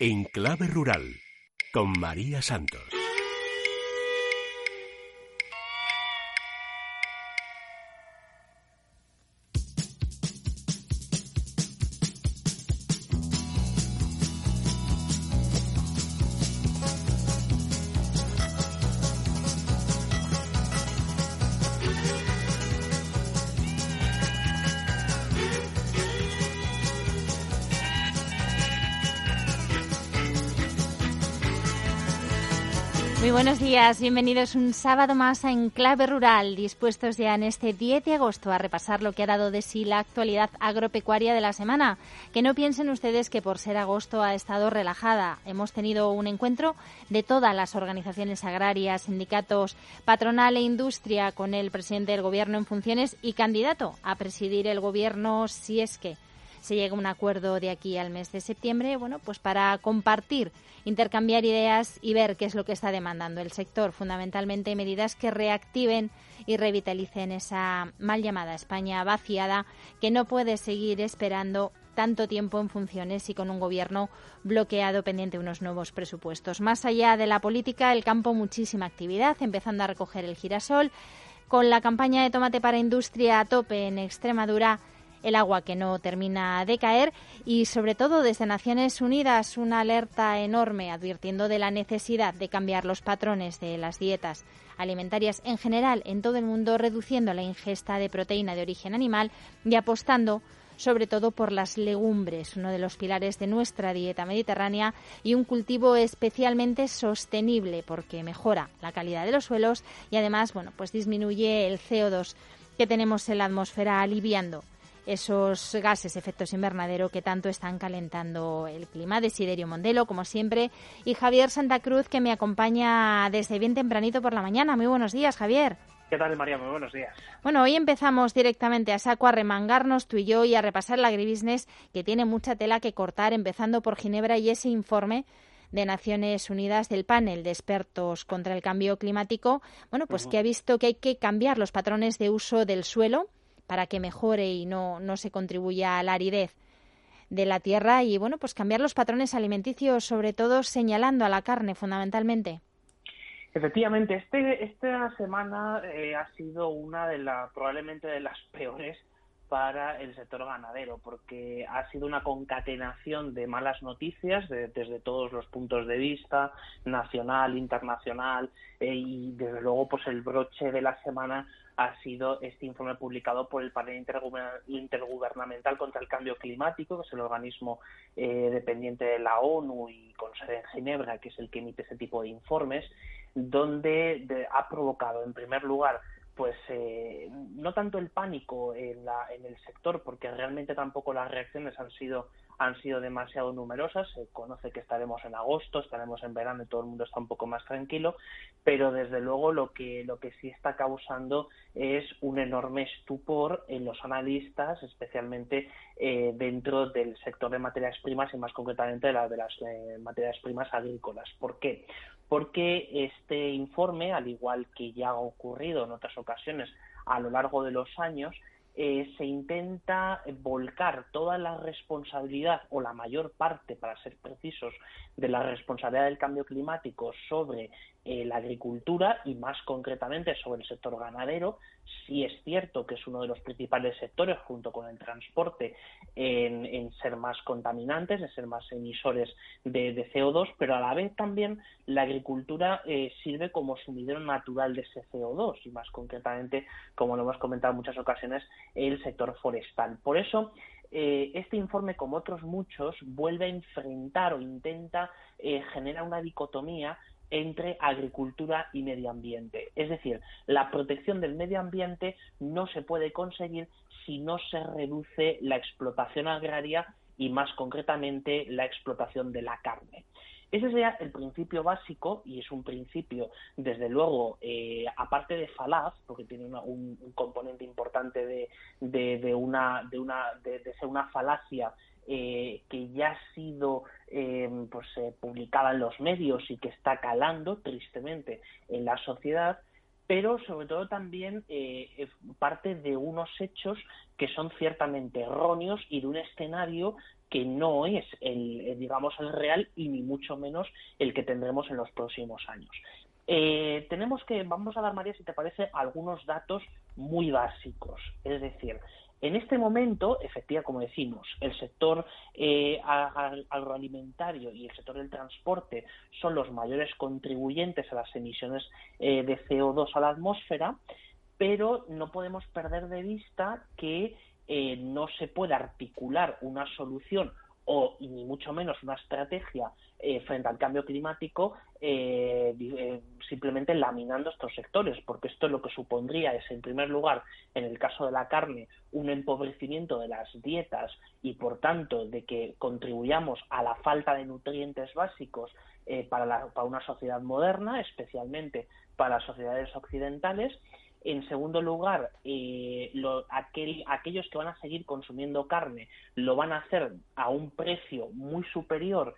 En Clave Rural, con María Santos. Días, bienvenidos un sábado más a Enclave Rural, dispuestos ya en este 10 de agosto a repasar lo que ha dado de sí la actualidad agropecuaria de la semana. Que no piensen ustedes que por ser agosto ha estado relajada. Hemos tenido un encuentro de todas las organizaciones agrarias, sindicatos, patronal e industria con el presidente del Gobierno en funciones y candidato a presidir el Gobierno si es que se llega a un acuerdo de aquí al mes de septiembre, bueno, pues para compartir, intercambiar ideas y ver qué es lo que está demandando el sector, fundamentalmente medidas que reactiven y revitalicen esa mal llamada España vaciada que no puede seguir esperando tanto tiempo en funciones y con un gobierno bloqueado pendiente de unos nuevos presupuestos. Más allá de la política, el campo muchísima actividad, empezando a recoger el girasol, con la campaña de tomate para industria a tope en Extremadura el agua que no termina de caer y sobre todo desde Naciones Unidas una alerta enorme advirtiendo de la necesidad de cambiar los patrones de las dietas alimentarias en general en todo el mundo, reduciendo la ingesta de proteína de origen animal y apostando sobre todo por las legumbres, uno de los pilares de nuestra dieta mediterránea y un cultivo especialmente sostenible porque mejora la calidad de los suelos y además, bueno, pues disminuye el CO2 que tenemos en la atmósfera aliviando esos gases efectos invernadero que tanto están calentando el clima. Desiderio Mondelo, como siempre, y Javier Santa Cruz, que me acompaña desde bien tempranito por la mañana. Muy buenos días, Javier. ¿Qué tal, María? Muy buenos días. Bueno, hoy empezamos directamente a saco a remangarnos tú y yo y a repasar la agribusiness que tiene mucha tela que cortar, empezando por Ginebra y ese informe de Naciones Unidas del panel de expertos contra el cambio climático, bueno, pues que ha visto que hay que cambiar los patrones de uso del suelo, para que mejore y no, no se contribuya a la aridez de la tierra y bueno, pues cambiar los patrones alimenticios, sobre todo señalando a la carne fundamentalmente. Efectivamente, este, esta semana eh, ha sido una de las, probablemente de las peores para el sector ganadero, porque ha sido una concatenación de malas noticias desde todos los puntos de vista, nacional, internacional, eh, y desde luego pues el broche de la semana ha sido este informe publicado por el Panel Intergubernamental contra el Cambio Climático, que es el organismo eh, dependiente de la ONU y con sede en Ginebra, que es el que emite ese tipo de informes, donde ha provocado, en primer lugar, pues eh, no tanto el pánico en, la, en el sector, porque realmente tampoco las reacciones han sido han sido demasiado numerosas. Se conoce que estaremos en agosto, estaremos en verano y todo el mundo está un poco más tranquilo, pero desde luego lo que, lo que sí está causando es un enorme estupor en los analistas, especialmente eh, dentro del sector de materias primas y más concretamente de, la, de las eh, materias primas agrícolas. ¿Por qué? Porque este informe, al igual que ya ha ocurrido en otras ocasiones a lo largo de los años, eh, se intenta volcar toda la responsabilidad o la mayor parte, para ser precisos, de la responsabilidad del cambio climático sobre eh, la agricultura y más concretamente sobre el sector ganadero. Sí es cierto que es uno de los principales sectores, junto con el transporte, en, ser más contaminantes, en ser más emisores de, CO2, pero a la vez también la agricultura eh, sirve como sumidero natural de ese CO2 y más concretamente, como lo hemos comentado en muchas ocasiones, el sector forestal. Por eso, eh, este informe, como otros muchos, vuelve a enfrentar o intenta eh, generar una dicotomía entre agricultura y medio ambiente. Es decir, la protección del medio ambiente no se puede conseguir si no se reduce la explotación agraria y más concretamente la explotación de la carne. Ese sería el principio básico y es un principio, desde luego, eh, aparte de falaz, porque tiene un, componente importante de, de, una, de, una, de, ser una falacia eh, que ya ha sido eh, pues, publicada en los medios y que está calando tristemente en la sociedad, pero sobre todo también eh, parte de unos hechos que son ciertamente erróneos y de un escenario que no es el, eh, digamos, el real y ni mucho menos el que tendremos en los próximos años. Eh, tenemos que, vamos a dar, María, si te parece, algunos datos muy básicos. Es decir, en este momento, efectivamente, como decimos, el sector eh, agroalimentario y el sector del transporte son los mayores contribuyentes a las emisiones eh, de CO2 a la atmósfera, pero no podemos perder de vista que eh, no se puede articular una solución o ni mucho menos una estrategia frente al cambio climático eh, eh, simplemente laminando estos sectores, porque esto lo que supondría es, en primer lugar, en el caso de la carne, un empobrecimiento de las dietas y, por tanto, de que contribuyamos a la falta de nutrientes básicos para, para una sociedad moderna, especialmente para sociedades occidentales, en segundo lugar, eh, aquellos que van a seguir consumiendo carne lo van a hacer a un precio muy superior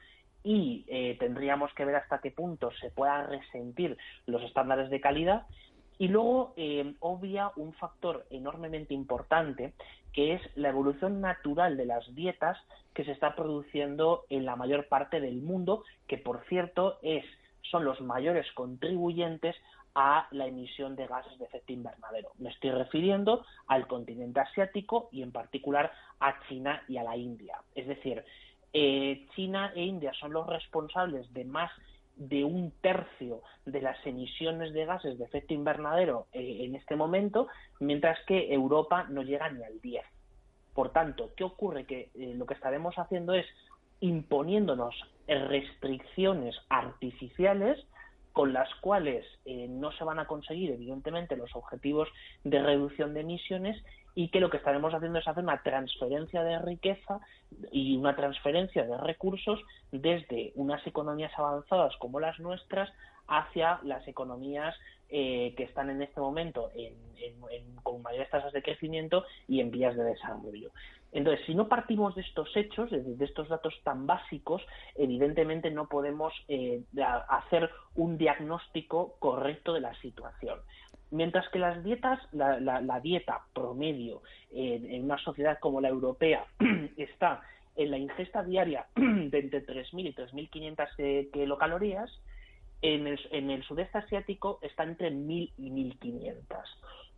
y eh, tendríamos que ver hasta qué punto se puedan resentir los estándares de calidad. Y luego eh, obvia un factor enormemente importante que es la evolución natural de las dietas que se está produciendo en la mayor parte del mundo, que por cierto es son los mayores contribuyentes a la emisión de gases de efecto invernadero. Me estoy refiriendo al continente asiático y en particular a China y a la India. Es decir, eh, China e India son los responsables de más de un tercio de las emisiones de gases de efecto invernadero eh, en este momento, mientras que Europa no llega ni al 10. Por tanto, ¿qué ocurre? Que eh, lo que estaremos haciendo es imponiéndonos restricciones artificiales con las cuales eh, no se van a conseguir, evidentemente, los objetivos de reducción de emisiones y que lo que estaremos haciendo es hacer una transferencia de riqueza y una transferencia de recursos desde unas economías avanzadas como las nuestras hacia las economías eh, que están en este momento con mayores tasas de crecimiento y en vías de desarrollo. Entonces, si no partimos de estos hechos, de, estos datos tan básicos, evidentemente no podemos eh, hacer un diagnóstico correcto de la situación. Mientras que las dietas, la, dieta promedio en una sociedad como la europea está en la ingesta diaria de entre 3.000 y 3.500 eh, kilocalorías, en el, en el sudeste asiático está entre 1.000 y 1.500.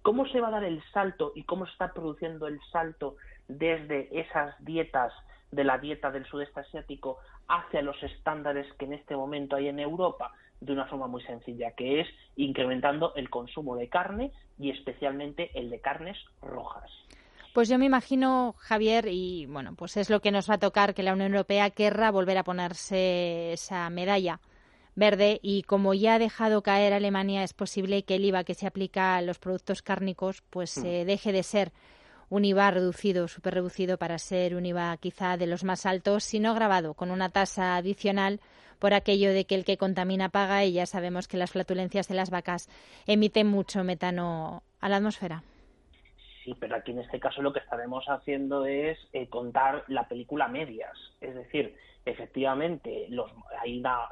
¿Cómo se va a dar el salto y cómo se está produciendo el salto desde esas dietas de la dieta del sudeste asiático hacia los estándares que en este momento hay en Europa? De una forma muy sencilla, que es incrementando el consumo de carne y especialmente el de carnes rojas. Pues yo me imagino, Javier, y bueno, pues es lo que nos va a tocar, que la Unión Europea querrá volver a ponerse esa medalla verde y como ya ha dejado caer Alemania, es posible que el IVA que se aplica a los productos cárnicos pues mm. eh, deje de ser un IVA reducido, súper reducido para ser un IVA quizá de los más altos, sino grabado con una tasa adicional por aquello de que el que contamina paga y ya sabemos que las flatulencias de las vacas emiten mucho metano a la atmósfera. Sí, pero aquí en este caso lo que estaremos haciendo es eh, contar la película medias, es decir, efectivamente los,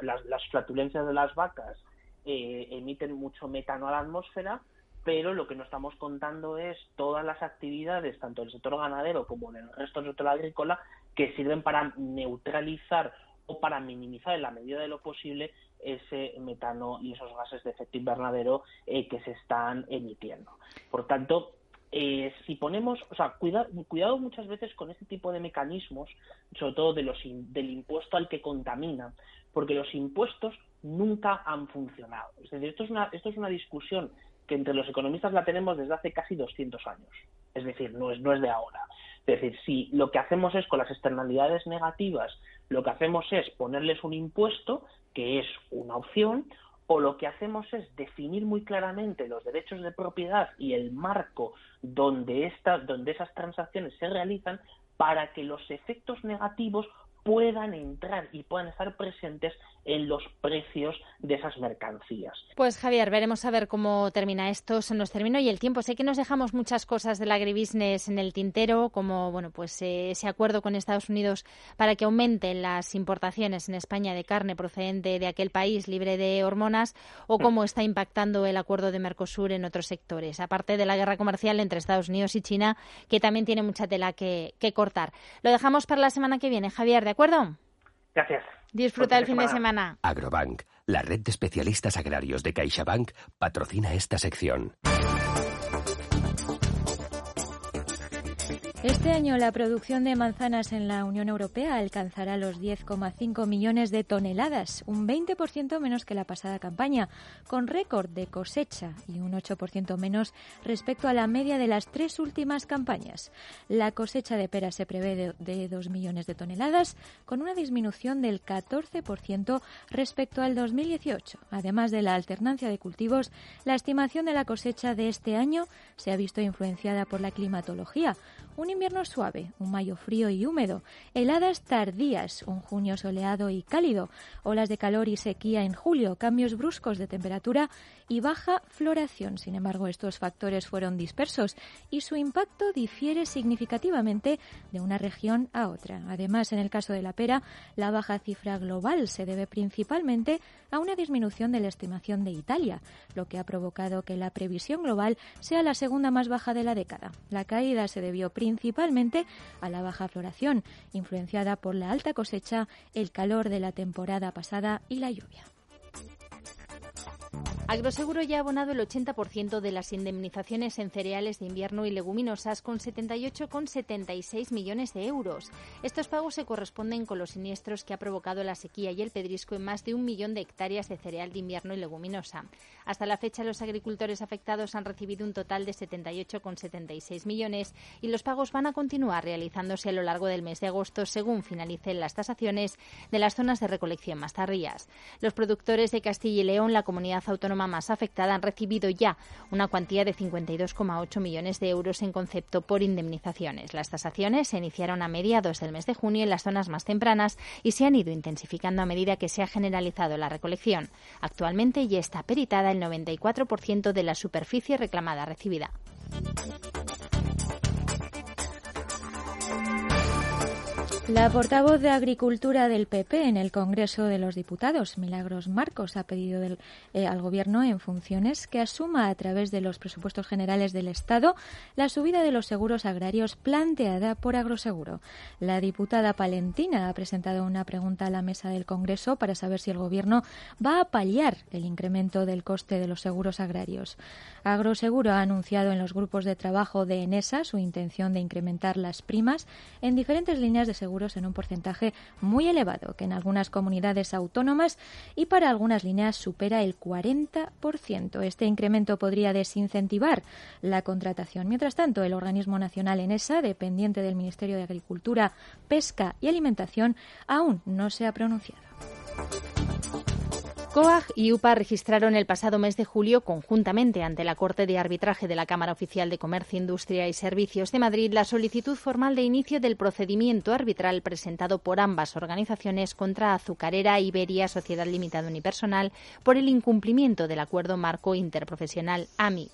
las, flatulencias de las vacas eh, emiten mucho metano a la atmósfera, pero lo que no estamos contando es todas las actividades, tanto del sector ganadero como del resto del sector agrícola, que sirven para neutralizar o para minimizar en la medida de lo posible ese metano y esos gases de efecto invernadero eh, que se están emitiendo. Por tanto, eh, si ponemos, o sea, cuidado muchas veces con este tipo de mecanismos, sobre todo de los del impuesto al que contamina, porque los impuestos nunca han funcionado. Es decir, esto es una, esto es una discusión que entre los economistas la tenemos desde hace casi 200 años. Es decir, no es, no es de ahora. Es decir, si lo que hacemos es con las externalidades negativas, lo que hacemos es ponerles un impuesto, que es una opción, o lo que hacemos es definir muy claramente los derechos de propiedad y el marco donde, donde esas transacciones se realizan para que los efectos negativos puedan entrar y puedan estar presentes en los precios de esas mercancías. Pues Javier, veremos a ver cómo termina esto. Se nos terminó y el tiempo. Sé que nos dejamos muchas cosas del agribusiness en el tintero, como bueno, pues eh, ese acuerdo con Estados Unidos para que aumenten las importaciones en España de carne procedente de aquel país libre de hormonas, o mm. cómo está impactando el acuerdo de Mercosur en otros sectores, aparte de la guerra comercial entre Estados Unidos y China, que también tiene mucha tela que, que cortar. Lo dejamos para la semana que viene, Javier. ¿De acuerdo? Gracias. Disfruta el fin de semana. Agrobank, la red de especialistas agrarios de CaixaBank, patrocina esta sección. Este año la producción de manzanas en la Unión Europea alcanzará los 10,5 millones de toneladas, un 20% menos que la pasada campaña, con récord de cosecha y un 8% menos respecto a la media de las tres últimas campañas. La cosecha de peras se prevé de, 2 millones de toneladas, con una disminución del 14% respecto al 2018. Además de la alternancia de cultivos, la estimación de la cosecha de este año se ha visto influenciada por la climatología, un invierno suave, un mayo frío y húmedo, heladas tardías, un junio soleado y cálido, olas de calor y sequía en julio, cambios bruscos de temperatura y baja floración. Sin embargo, estos factores fueron dispersos y su impacto difiere significativamente de una región a otra. Además, en el caso de la pera, la baja cifra global se debe principalmente a una disminución de la estimación de Italia, lo que ha provocado que la previsión global sea la segunda más baja de la década. La caída se debió principalmente a la baja floración, influenciada por la alta cosecha, el calor de la temporada pasada y la lluvia. Agroseguro ya ha abonado el 80% de las indemnizaciones en cereales de invierno y leguminosas con 78,76 millones de euros. Estos pagos se corresponden con los siniestros que ha provocado la sequía y el pedrisco en más de un millón de hectáreas de cereal de invierno y leguminosa. Hasta la fecha, los agricultores afectados han recibido un total de 78,76 millones y los pagos van a continuar realizándose a lo largo del mes de agosto según finalicen las tasaciones de las zonas de recolección más tardías. Los productores de Castilla y León, la comunidad autónoma más afectada, han recibido ya una cuantía de 52,8 millones de euros en concepto por indemnizaciones. Las tasaciones se iniciaron a mediados del mes de junio en las zonas más tempranas y se han ido intensificando a medida que se ha generalizado la recolección. Actualmente ya está peritada el 94% de la superficie reclamada recibida. La portavoz de Agricultura del PP en el Congreso de los Diputados, Milagros Marcos, ha pedido eh, al Gobierno en funciones que asuma a través de los presupuestos generales del Estado la subida de los seguros agrarios planteada por Agroseguro. La diputada palentina ha presentado una pregunta a la mesa del Congreso para saber si el Gobierno va a paliar el incremento del coste de los seguros agrarios. Agroseguro ha anunciado en los grupos de trabajo de ENESA su intención de incrementar las primas en diferentes líneas de en un porcentaje muy elevado, que en algunas comunidades autónomas y para algunas líneas supera el 40%. Este incremento podría desincentivar la contratación. Mientras tanto, el organismo nacional ENESA, dependiente del Ministerio de Agricultura, Pesca y Alimentación, aún no se ha pronunciado. COAG y UPA registraron el pasado mes de julio conjuntamente ante la Corte de Arbitraje de la Cámara Oficial de Comercio, Industria y Servicios de Madrid la solicitud formal de inicio del procedimiento arbitral presentado por ambas organizaciones contra Azucarera Iberia Sociedad Limitada Unipersonal por el incumplimiento del acuerdo marco interprofesional AMI.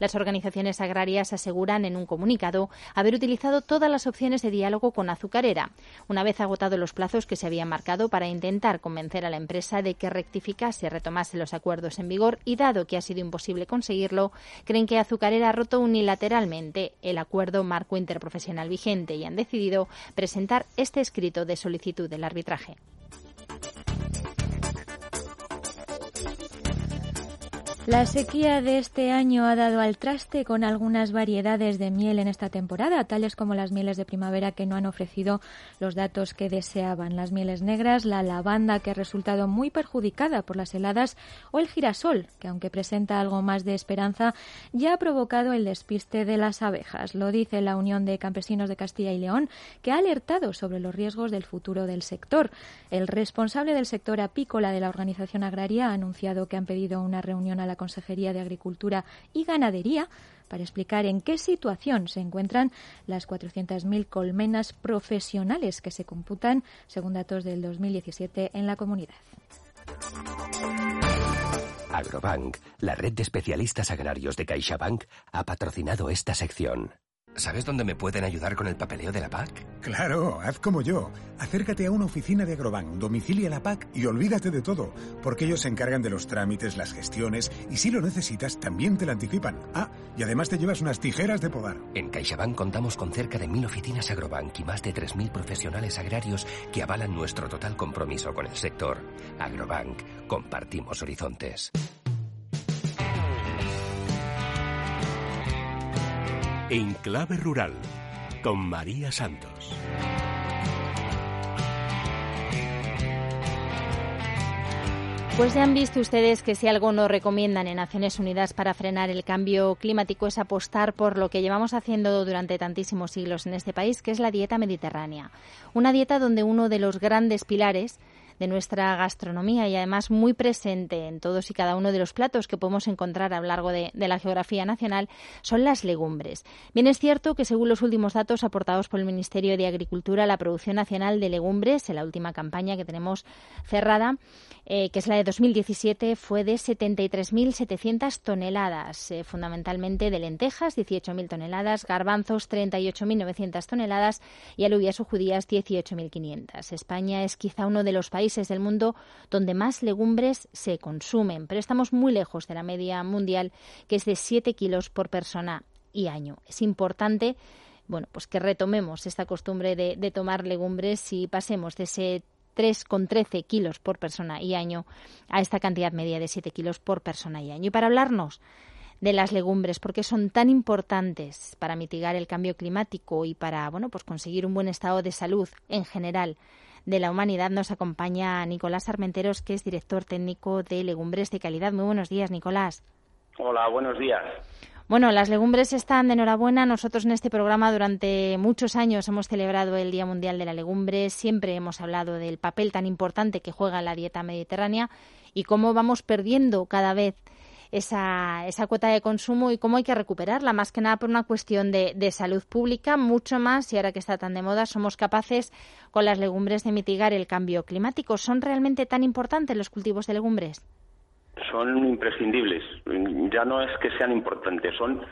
Las organizaciones agrarias aseguran en un comunicado haber utilizado todas las opciones de diálogo con Azucarera, una vez agotados los plazos que se habían marcado para intentar convencer a la empresa de que rectificase y retomase los acuerdos en vigor y dado que ha sido imposible conseguirlo, creen que Azucarera ha roto unilateralmente el acuerdo marco interprofesional vigente y han decidido presentar este escrito de solicitud del arbitraje. La sequía de este año ha dado al traste con algunas variedades de miel en esta temporada, tales como las mieles de primavera que no han ofrecido los datos que deseaban, las mieles negras, la lavanda que ha resultado muy perjudicada por las heladas o el girasol, que aunque presenta algo más de esperanza, ya ha provocado el despiste de las abejas. Lo dice la Unión de Campesinos de Castilla y León, que ha alertado sobre los riesgos del futuro del sector. El responsable del sector apícola de la organización agraria ha anunciado que han pedido una reunión a la Consejería de Agricultura y Ganadería para explicar en qué situación se encuentran las 400.000 colmenas profesionales que se computan, según datos del 2017, en la comunidad. Agrobank, la red de especialistas agrarios de CaixaBank, ha patrocinado esta sección. ¿Sabes dónde me pueden ayudar con el papeleo de la PAC? Claro, haz como yo. Acércate a una oficina de Agrobank, domicilia la PAC y olvídate de todo, porque ellos se encargan de los trámites, las gestiones y si lo necesitas también te la anticipan. Ah, y además te llevas unas tijeras de podar. En CaixaBank contamos con cerca de mil oficinas Agrobank y más de 3.000 profesionales agrarios que avalan nuestro total compromiso con el sector. Agrobank, compartimos horizontes. En Clave Rural, con María Santos. Pues ya han visto ustedes que si algo nos recomiendan en Naciones Unidas para frenar el cambio climático es apostar por lo que llevamos haciendo durante tantísimos siglos en este país, que es la dieta mediterránea. Una dieta donde uno de los grandes pilares de nuestra gastronomía y además muy presente en todos y cada uno de los platos que podemos encontrar a lo largo de, la geografía nacional son las legumbres. Bien es cierto que según los últimos datos aportados por el Ministerio de Agricultura, la producción nacional de legumbres en la última campaña que tenemos cerrada, eh, que es la de 2017, fue de 73.700 toneladas, eh, fundamentalmente de lentejas, 18.000 toneladas, garbanzos, 38.900 toneladas y alubias o judías, 18.500. España es quizá uno de los países del mundo donde más legumbres se consumen, pero estamos muy lejos de la media mundial, que es de 7 kilos por persona y año. Es importante bueno, pues que retomemos esta costumbre de, de tomar legumbres y pasemos de ese 3,13 kilos por persona y año a esta cantidad media de 7 kilos por persona y año. Y para hablarnos de las legumbres, porque son tan importantes para mitigar el cambio climático y para bueno, pues conseguir un buen estado de salud en general de la Humanidad nos acompaña Nicolás Armenteros, que es director técnico de Legumbres de Calidad. Muy buenos días, Nicolás. Hola, buenos días. Bueno, las legumbres están de enhorabuena. Nosotros en este programa durante muchos años hemos celebrado el Día Mundial de la Legumbre. Siempre hemos hablado del papel tan importante que juega la dieta mediterránea y cómo vamos perdiendo cada vez esa, esa cuota de consumo y cómo hay que recuperarla, más que nada por una cuestión de, de salud pública, mucho más, y ahora que está tan de moda, somos capaces con las legumbres de mitigar el cambio climático. ¿Son realmente tan importantes los cultivos de legumbres? Son imprescindibles. Ya no es que sean importantes, son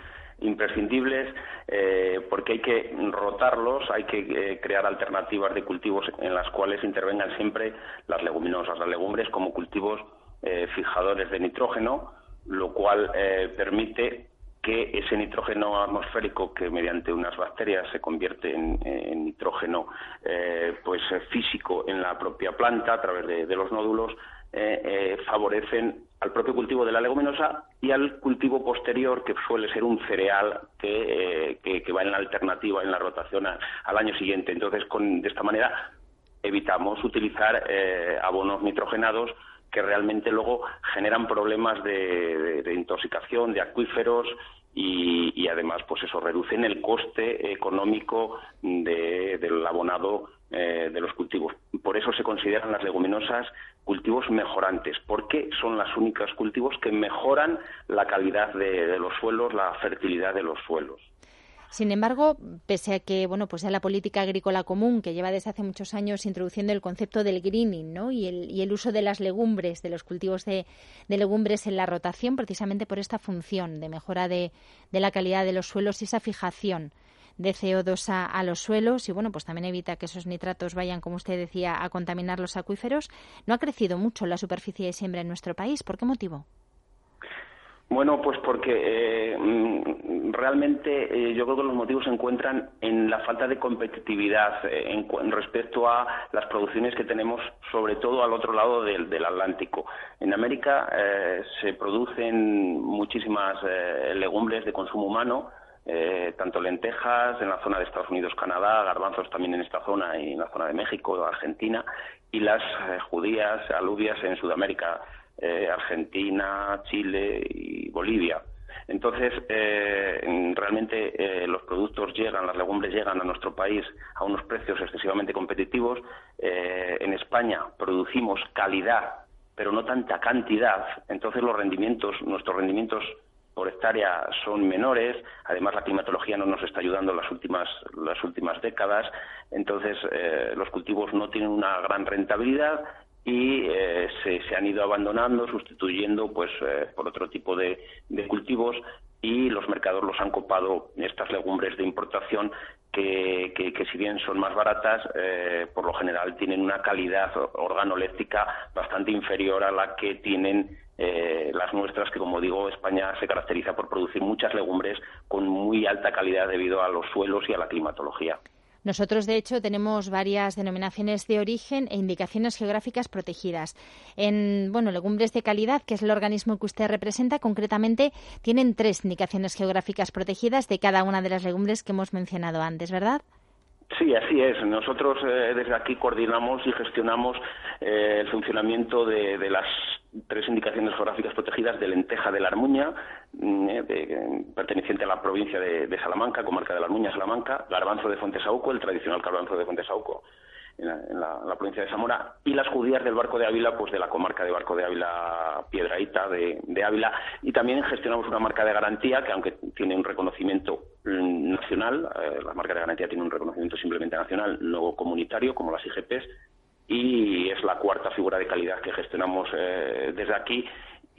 imprescindibles eh, porque hay que rotarlos, hay que eh, crear alternativas de cultivos en las cuales intervengan siempre las leguminosas, las legumbres como cultivos eh, fijadores de nitrógeno lo cual eh, permite que ese nitrógeno atmosférico que mediante unas bacterias se convierte en, nitrógeno eh, pues físico en la propia planta a través de, los nódulos eh, favorecen al propio cultivo de la leguminosa y al cultivo posterior que suele ser un cereal que, que, va en la alternativa en la rotación al año siguiente. Entonces con, de esta manera evitamos utilizar abonos nitrogenados que realmente luego generan problemas de, intoxicación de acuíferos y, además pues eso reducen el coste económico del abonado eh, de los cultivos. Por eso se consideran las leguminosas cultivos mejorantes, porque son las únicas cultivos que mejoran la calidad de los suelos, la fertilidad de los suelos. Sin embargo, pese a que, bueno, pues ya la política agrícola común, que lleva desde hace muchos años introduciendo el concepto del greening, ¿no? Y el, y el uso de las legumbres, de los cultivos de, legumbres en la rotación, precisamente por esta función de mejora de, la calidad de los suelos y esa fijación de CO2 a, a, los suelos y bueno, pues también evita que esos nitratos vayan, como usted decía, a contaminar los acuíferos. No ha crecido mucho la superficie de siembra en nuestro país. ¿Por qué motivo? Bueno, pues porque eh, mm, realmente eh, yo creo que los motivos se encuentran en la falta de competitividad eh, en, respecto a las producciones que tenemos, sobre todo al otro lado del, Atlántico. En América se producen muchísimas legumbres de consumo humano, tanto lentejas en la zona de Estados Unidos, Canadá, garbanzos también en esta zona y en la zona de México, Argentina, y las judías, alubias en Sudamérica. Eh, Argentina, Chile y Bolivia. Entonces, eh, realmente eh, los productos llegan, las legumbres llegan a nuestro país a unos precios excesivamente competitivos. en España producimos calidad pero no tanta cantidad. Entonces los rendimientos, nuestros rendimientos por hectárea son menores, además la climatología no nos está ayudando las últimas, las últimas décadas, entonces eh, los cultivos no tienen una gran rentabilidad y eh, se, se, han ido abandonando, sustituyendo pues eh, por otro tipo de, de, cultivos y los mercados los han copado estas legumbres de importación que, que, si bien son más baratas, eh, por lo general tienen una calidad organoléptica bastante inferior a la que tienen eh, las nuestras, que como digo, España se caracteriza por producir muchas legumbres con muy alta calidad debido a los suelos y a la climatología. Nosotros, de hecho, tenemos varias denominaciones de origen e indicaciones geográficas protegidas. En, bueno, legumbres de calidad, que es el organismo que usted representa, concretamente tienen tres indicaciones geográficas protegidas de cada una de las legumbres que hemos mencionado antes, ¿verdad? Sí, así es. Nosotros eh, desde aquí coordinamos y gestionamos eh, el funcionamiento de, de, las tres indicaciones geográficas protegidas de lenteja de la Armuña, mm, eh, perteneciente a la provincia de, de, Salamanca, comarca de la Armuña, Salamanca, garbanzo de Fuentesauco, el tradicional garbanzo de Fuentesauco, en, la, en la, provincia de Zamora, y las judías del Barco de Ávila, pues de la comarca de Barco de Ávila, Piedraíta de, de Ávila, y también gestionamos una marca de garantía que, aunque tiene un reconocimiento mm, nacional, eh, la marca de garantía tiene un reconocimiento simplemente nacional, no comunitario, como las IGPs, y es la cuarta figura de calidad que gestionamos eh, desde aquí.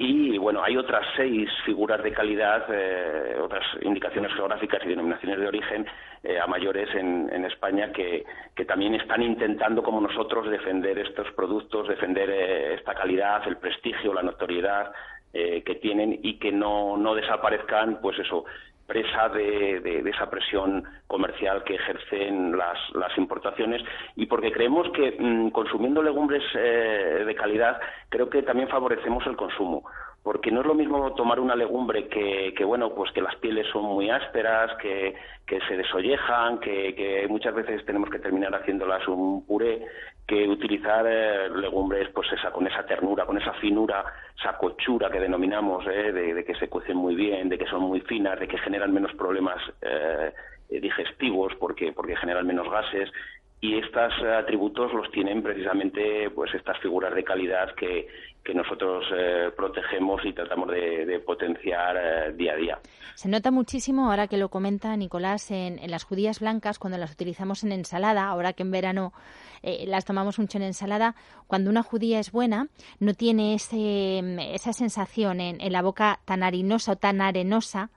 Y bueno, hay otras seis figuras de calidad, eh, otras indicaciones geográficas y denominaciones de origen eh, a mayores en, en España que, también están intentando, como nosotros, defender estos productos, defender eh, esta calidad, el prestigio, la notoriedad eh, que tienen y que no desaparezcan, pues eso, presa de, de, esa presión comercial que ejercen las, las importaciones. Y porque creemos que mmm, consumiendo legumbres eh, de calidad creo que también favorecemos el consumo porque no es lo mismo tomar una legumbre que, que bueno pues que las pieles son muy ásperas que, que se desollejan que, muchas veces tenemos que terminar haciéndolas un puré que utilizar eh, legumbres pues esa con esa ternura, con esa finura, esa cochura que denominamos, eh, de, de, que se cuecen muy bien, de que son muy finas, de que generan menos problemas eh, digestivos porque, porque generan menos gases. Y estos atributos los tienen precisamente pues estas figuras de calidad que, que nosotros eh, protegemos y tratamos de, potenciar eh, día a día. Se nota muchísimo, ahora que lo comenta Nicolás, en, las judías blancas, cuando las utilizamos en ensalada, ahora que en verano eh, las tomamos mucho en ensalada, cuando una judía es buena, no tiene ese, esa sensación en, la boca tan harinosa o tan arenosa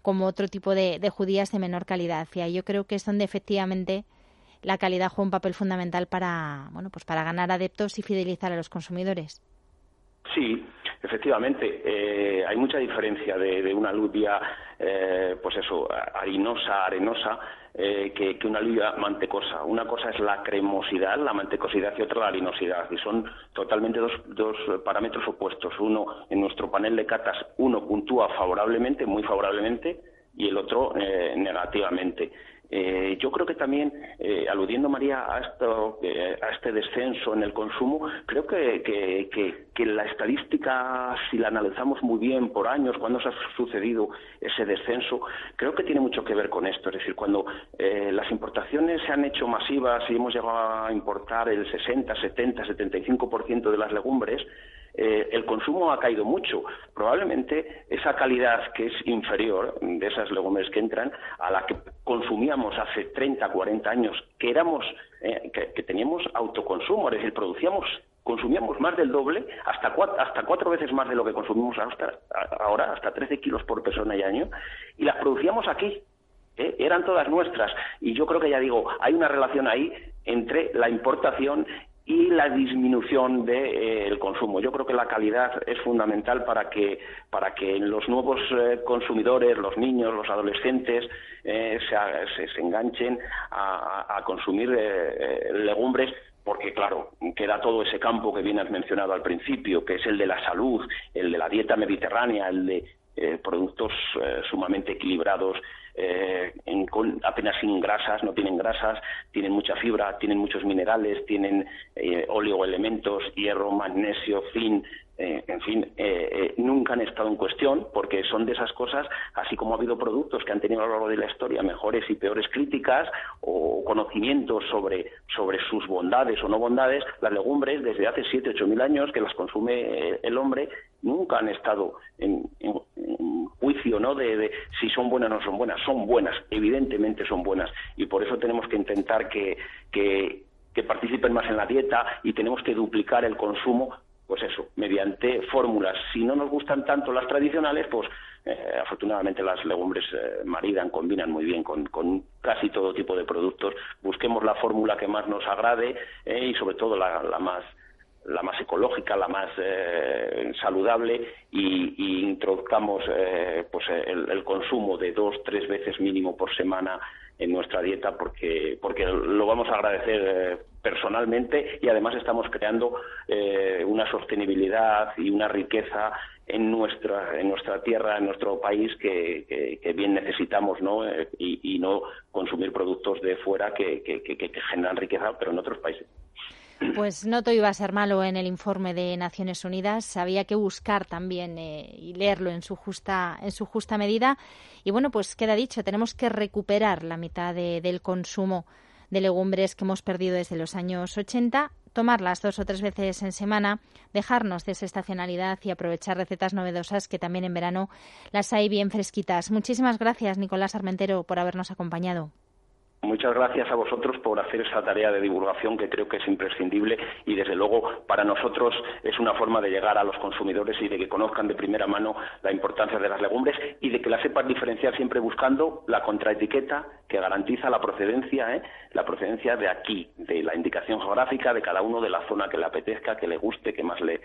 como otro tipo de, judías de menor calidad. Y yo creo que es donde efectivamente la calidad juega un papel fundamental para, bueno, pues para ganar adeptos y fidelizar a los consumidores. Sí, efectivamente. Eh, hay mucha diferencia de, una alubia, eh, pues eso, harinosa, arenosa, eh, que, que, una alubia mantecosa. Una cosa es la cremosidad, la mantecosidad y otra la harinosidad. Y son totalmente dos, dos parámetros opuestos. Uno, en nuestro panel de catas, uno puntúa favorablemente, muy favorablemente, y el otro eh, negativamente. Eh, yo creo que también, eh, aludiendo María a, esto, eh, a este descenso en el consumo, creo que, que, que, que, la estadística, si la analizamos muy bien por años, cuando se ha sucedido ese descenso, creo que tiene mucho que ver con esto. Es decir, cuando eh, las importaciones se han hecho masivas y hemos llegado a importar el 60, 70, 75% de las legumbres, eh, el consumo ha caído mucho. Probablemente esa calidad que es inferior de esas legumbres que entran a la que consumíamos hace 30, 40 años, que éramos, eh, que, teníamos autoconsumo, es decir, producíamos, consumíamos más del doble, hasta cuatro, hasta cuatro veces más de lo que consumimos hasta, ahora, hasta 13 kilos por persona y año, y las producíamos aquí. ¿eh? Eran todas nuestras. Y yo creo que ya digo, hay una relación ahí entre la importación y la disminución del de, eh, consumo. Yo creo que la calidad es fundamental para que, para que los nuevos eh, consumidores, los niños, los adolescentes, eh, se, se, enganchen a, a consumir eh, legumbres porque claro, queda todo ese campo que bien has mencionado al principio, que es el de la salud, el de la dieta mediterránea, el de eh, productos eh, sumamente equilibrados eh, con apenas sin grasas, no tienen grasas, tienen mucha fibra, tienen muchos minerales, tienen eh, oligoelementos, hierro, magnesio, zinc, eh, en fin, eh, eh, nunca han estado en cuestión porque son de esas cosas, así como ha habido productos que han tenido a lo largo de la historia mejores y peores críticas o conocimientos sobre, sobre sus bondades o no bondades, las legumbres desde hace siete, ocho mil años que las consume el hombre nunca han estado en, juicio ¿no? De, si son buenas o no son buenas. Son buenas, evidentemente son buenas y por eso tenemos que intentar que, que participen más en la dieta y tenemos que duplicar el consumo pues eso, mediante fórmulas. Si no nos gustan tanto las tradicionales, pues eh, afortunadamente las legumbres eh, maridan, combinan muy bien con, casi todo tipo de productos. Busquemos la fórmula que más nos agrade eh, y sobre todo la, más la más ecológica, la más saludable y, introduzcamos pues el, consumo de dos, tres veces mínimo por semana en nuestra dieta porque, porque lo vamos a agradecer eh, personalmente y además estamos creando eh, una sostenibilidad y una riqueza en nuestra en nuestra tierra en nuestro país que, que, bien necesitamos no eh, y, y, no consumir productos de fuera que, que generan riqueza pero en otros países pues no todo iba a ser malo en el informe de Naciones Unidas. Había que buscar también eh, y leerlo en su justa en su justa medida. Y bueno, pues queda dicho, tenemos que recuperar la mitad del consumo de legumbres que hemos perdido desde los años 80, tomarlas dos o tres veces en semana, dejarnos de esa estacionalidad y aprovechar recetas novedosas que también en verano las hay bien fresquitas. Muchísimas gracias, Nicolás Armentero, por habernos acompañado. Muchas gracias a vosotros por hacer esa tarea de divulgación que creo que es imprescindible y desde luego para nosotros es una forma de llegar a los consumidores y de que conozcan de primera mano la importancia de las legumbres y de que las sepan diferenciar siempre buscando la contraetiqueta que garantiza la procedencia, ¿eh? la procedencia de aquí, de la indicación geográfica de cada uno de la zona que le apetezca, que le guste, que más le,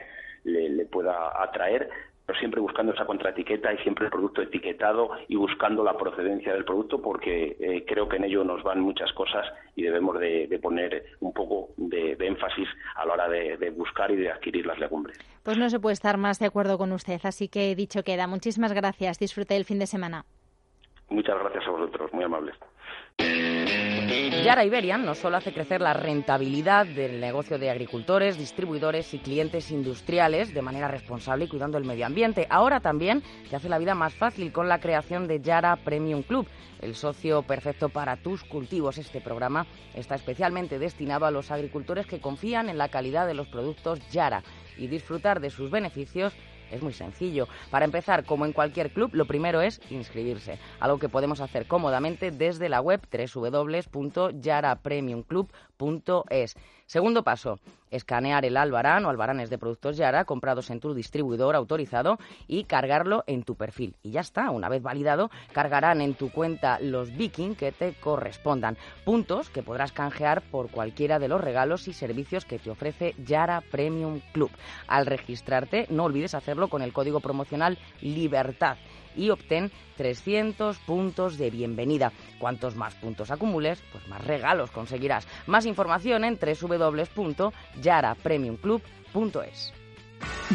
le pueda atraer pero siempre buscando esa contraetiqueta y siempre el producto etiquetado y buscando la procedencia del producto porque eh, creo que en ello nos van muchas cosas y debemos de, poner un poco de, énfasis a la hora de, de, buscar y de adquirir las legumbres. Pues no se puede estar más de acuerdo con usted, así que dicho queda. Muchísimas gracias. Disfrute el fin de semana. Muchas gracias a vosotros, muy amables. Yara Iberian no solo hace crecer la rentabilidad del negocio de agricultores, distribuidores y clientes industriales de manera responsable y cuidando el medio ambiente, ahora también te hace la vida más fácil con la creación de Yara Premium Club, el socio perfecto para tus cultivos. Este programa está especialmente destinado a los agricultores que confían en la calidad de los productos Yara y disfrutar de sus beneficios es muy sencillo. Para empezar, como en cualquier club, lo primero es inscribirse, algo que podemos hacer cómodamente desde la web www.yarapremiumclub.es. Segundo paso, escanear el albarán o albaranes de productos Yara comprados en tu distribuidor autorizado y cargarlo en tu perfil. Y ya está, una vez validado, cargarán en tu cuenta los Viking que te correspondan, puntos que podrás canjear por cualquiera de los regalos y servicios que te ofrece Yara Premium Club. Al registrarte, no olvides hacerlo con el código promocional Libertad y obtén 300 puntos de bienvenida. Cuantos más puntos acumules, pues más regalos conseguirás. Más información en www.yarapremiumclub.es.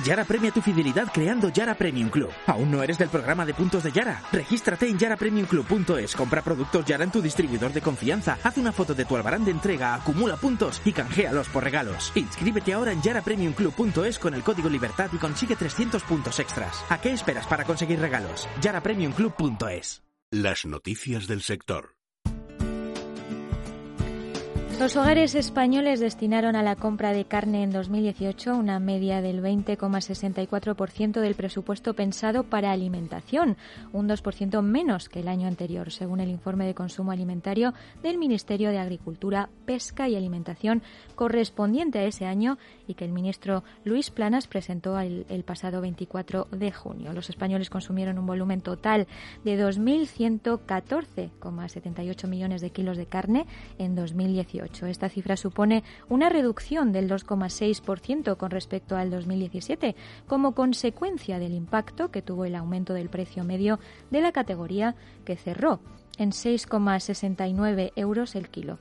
Yara premia tu fidelidad creando Yara Premium Club. ¿Aún no eres del programa de puntos de Yara? Regístrate en yarapremiumclub.es, compra productos Yara en tu distribuidor de confianza, haz una foto de tu albarán de entrega, acumula puntos y canjealos por regalos. Inscríbete ahora en yarapremiumclub.es con el código Libertad y consigue 300 puntos extras. ¿A qué esperas para conseguir regalos? yarapremiumclub.es. Las noticias del sector. Los hogares españoles destinaron a la compra de carne en 2018 una media del 20,64% del presupuesto pensado para alimentación, un 2% menos que el año anterior, según el informe de consumo alimentario del Ministerio de Agricultura, Pesca y Alimentación correspondiente a ese año y que el ministro Luis Planas presentó el, pasado 24 de junio. Los españoles consumieron un volumen total de 2.114,78 millones de kilos de carne en 2018 esta cifra supone una reducción del 2,6% con respecto al 2017, como consecuencia del impacto que tuvo el aumento del precio medio de la categoría que cerró en 6,69 euros el kilo.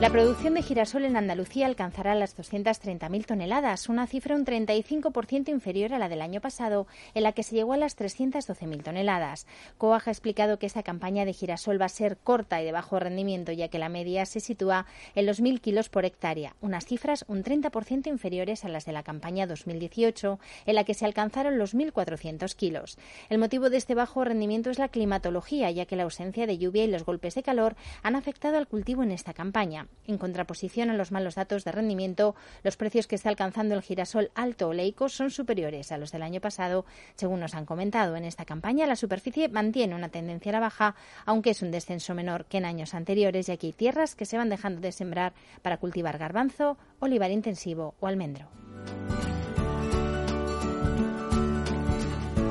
La producción de girasol en Andalucía alcanzará las 230.000 toneladas, una cifra un 35% inferior a la del año pasado, en la que se llegó a las 312.000 toneladas. COAG ha explicado que esta campaña de girasol va a ser corta y de bajo rendimiento, ya que la media se sitúa en los 1.000 kilos por hectárea, unas cifras un 30% inferiores a las de la campaña 2018, en la que se alcanzaron los 1.400 kilos. El motivo de este bajo rendimiento es la climatología, ya que la ausencia de lluvia y los golpes de calor han afectado al cultivo en esta campaña. En contraposición a los malos datos de rendimiento, los precios que está alcanzando el girasol alto oleico son superiores a los del año pasado. Según nos han comentado en esta campaña, la superficie mantiene una tendencia a la baja, aunque es un descenso menor que en años anteriores, y aquí hay tierras que se van dejando de sembrar para cultivar garbanzo, olivar intensivo o almendro.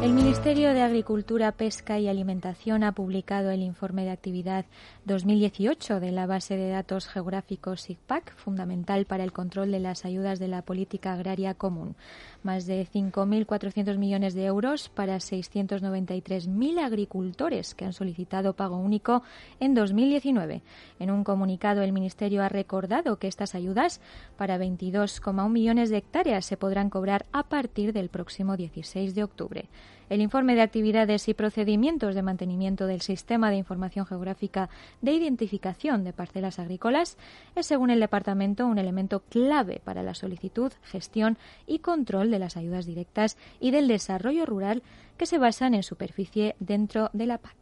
El Ministerio de Agricultura, Pesca y Alimentación ha publicado el informe de actividad 2018 de la base de datos geográficos SIGPAC, fundamental para el control de las ayudas de la política agraria común. Más de 5.400 millones de euros para 693.000 agricultores que han solicitado pago único en 2019. En un comunicado, el Ministerio ha recordado que estas ayudas para 22,1 millones de hectáreas se podrán cobrar a partir del próximo 16 de octubre. El informe de actividades y procedimientos de mantenimiento del Sistema de Información Geográfica de Identificación de Parcelas Agrícolas es, según el Departamento, un elemento clave para la solicitud, gestión y control de las ayudas directas y del desarrollo rural que se basan en superficie dentro de la PAC.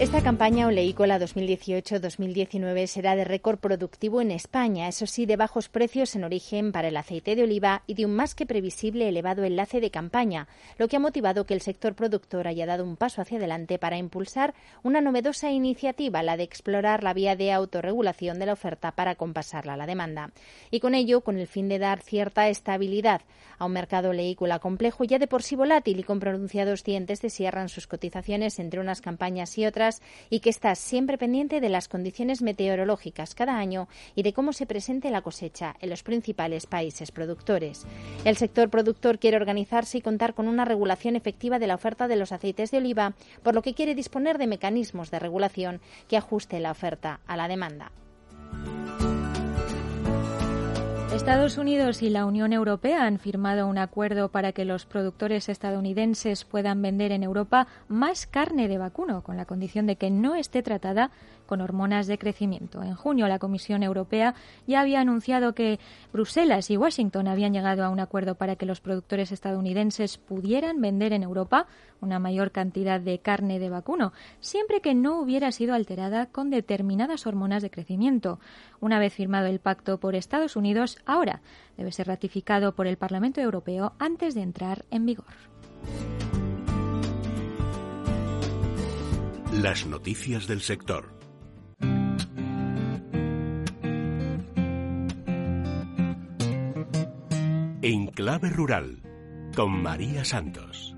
Esta campaña oleícola 2018-2019 será de récord productivo en España, eso sí, de bajos precios en origen para el aceite de oliva y de un más que previsible elevado enlace de campaña, lo que ha motivado que el sector productor haya dado un paso hacia adelante para impulsar una novedosa iniciativa, la de explorar la vía de autorregulación de la oferta para compasarla a la demanda. Y con ello, con el fin de dar cierta estabilidad a un mercado oleícola complejo ya de por sí volátil y con pronunciados dientes de sierra en sus cotizaciones entre unas campañas y otras, y que está siempre pendiente de las condiciones meteorológicas cada año y de cómo se presente la cosecha en los principales países productores. El sector productor quiere organizarse y contar con una regulación efectiva de la oferta de los aceites de oliva, por lo que quiere disponer de mecanismos de regulación que ajuste la oferta a la demanda. Estados Unidos y la Unión Europea han firmado un acuerdo para que los productores estadounidenses puedan vender en Europa más carne de vacuno, con la condición de que no esté tratada con hormonas de crecimiento. En junio, la Comisión Europea ya había anunciado que Bruselas y Washington habían llegado a un acuerdo para que los productores estadounidenses pudieran vender en Europa una mayor cantidad de carne de vacuno, siempre que no hubiera sido alterada con determinadas hormonas de crecimiento. Una vez firmado el pacto por Estados Unidos, ahora debe ser ratificado por el Parlamento Europeo antes de entrar en vigor. Las noticias del sector. En clave rural, con María Santos.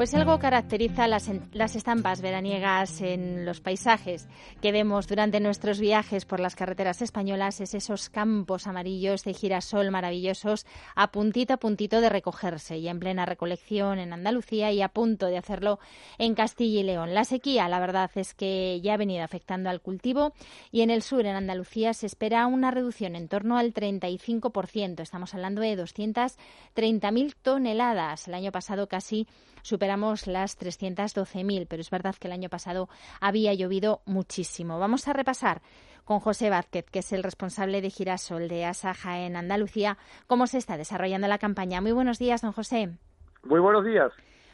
Pues algo caracteriza las, las, estampas veraniegas en los paisajes que vemos durante nuestros viajes por las carreteras españolas, es esos campos amarillos de girasol maravillosos a puntito a puntito de recogerse y en plena recolección en Andalucía y a punto de hacerlo en Castilla y León. La sequía, la verdad, es que ya ha venido afectando al cultivo y en el sur, en Andalucía, se espera una reducción en torno al 35%. Estamos hablando de 230.000 toneladas. El año pasado casi superamos las 312.000, pero es verdad que el año pasado había llovido muchísimo. Vamos a repasar con José Vázquez, que es el responsable de Girasol de Asaja en Andalucía, cómo se está desarrollando la campaña. Muy buenos días, don José. Muy buenos días.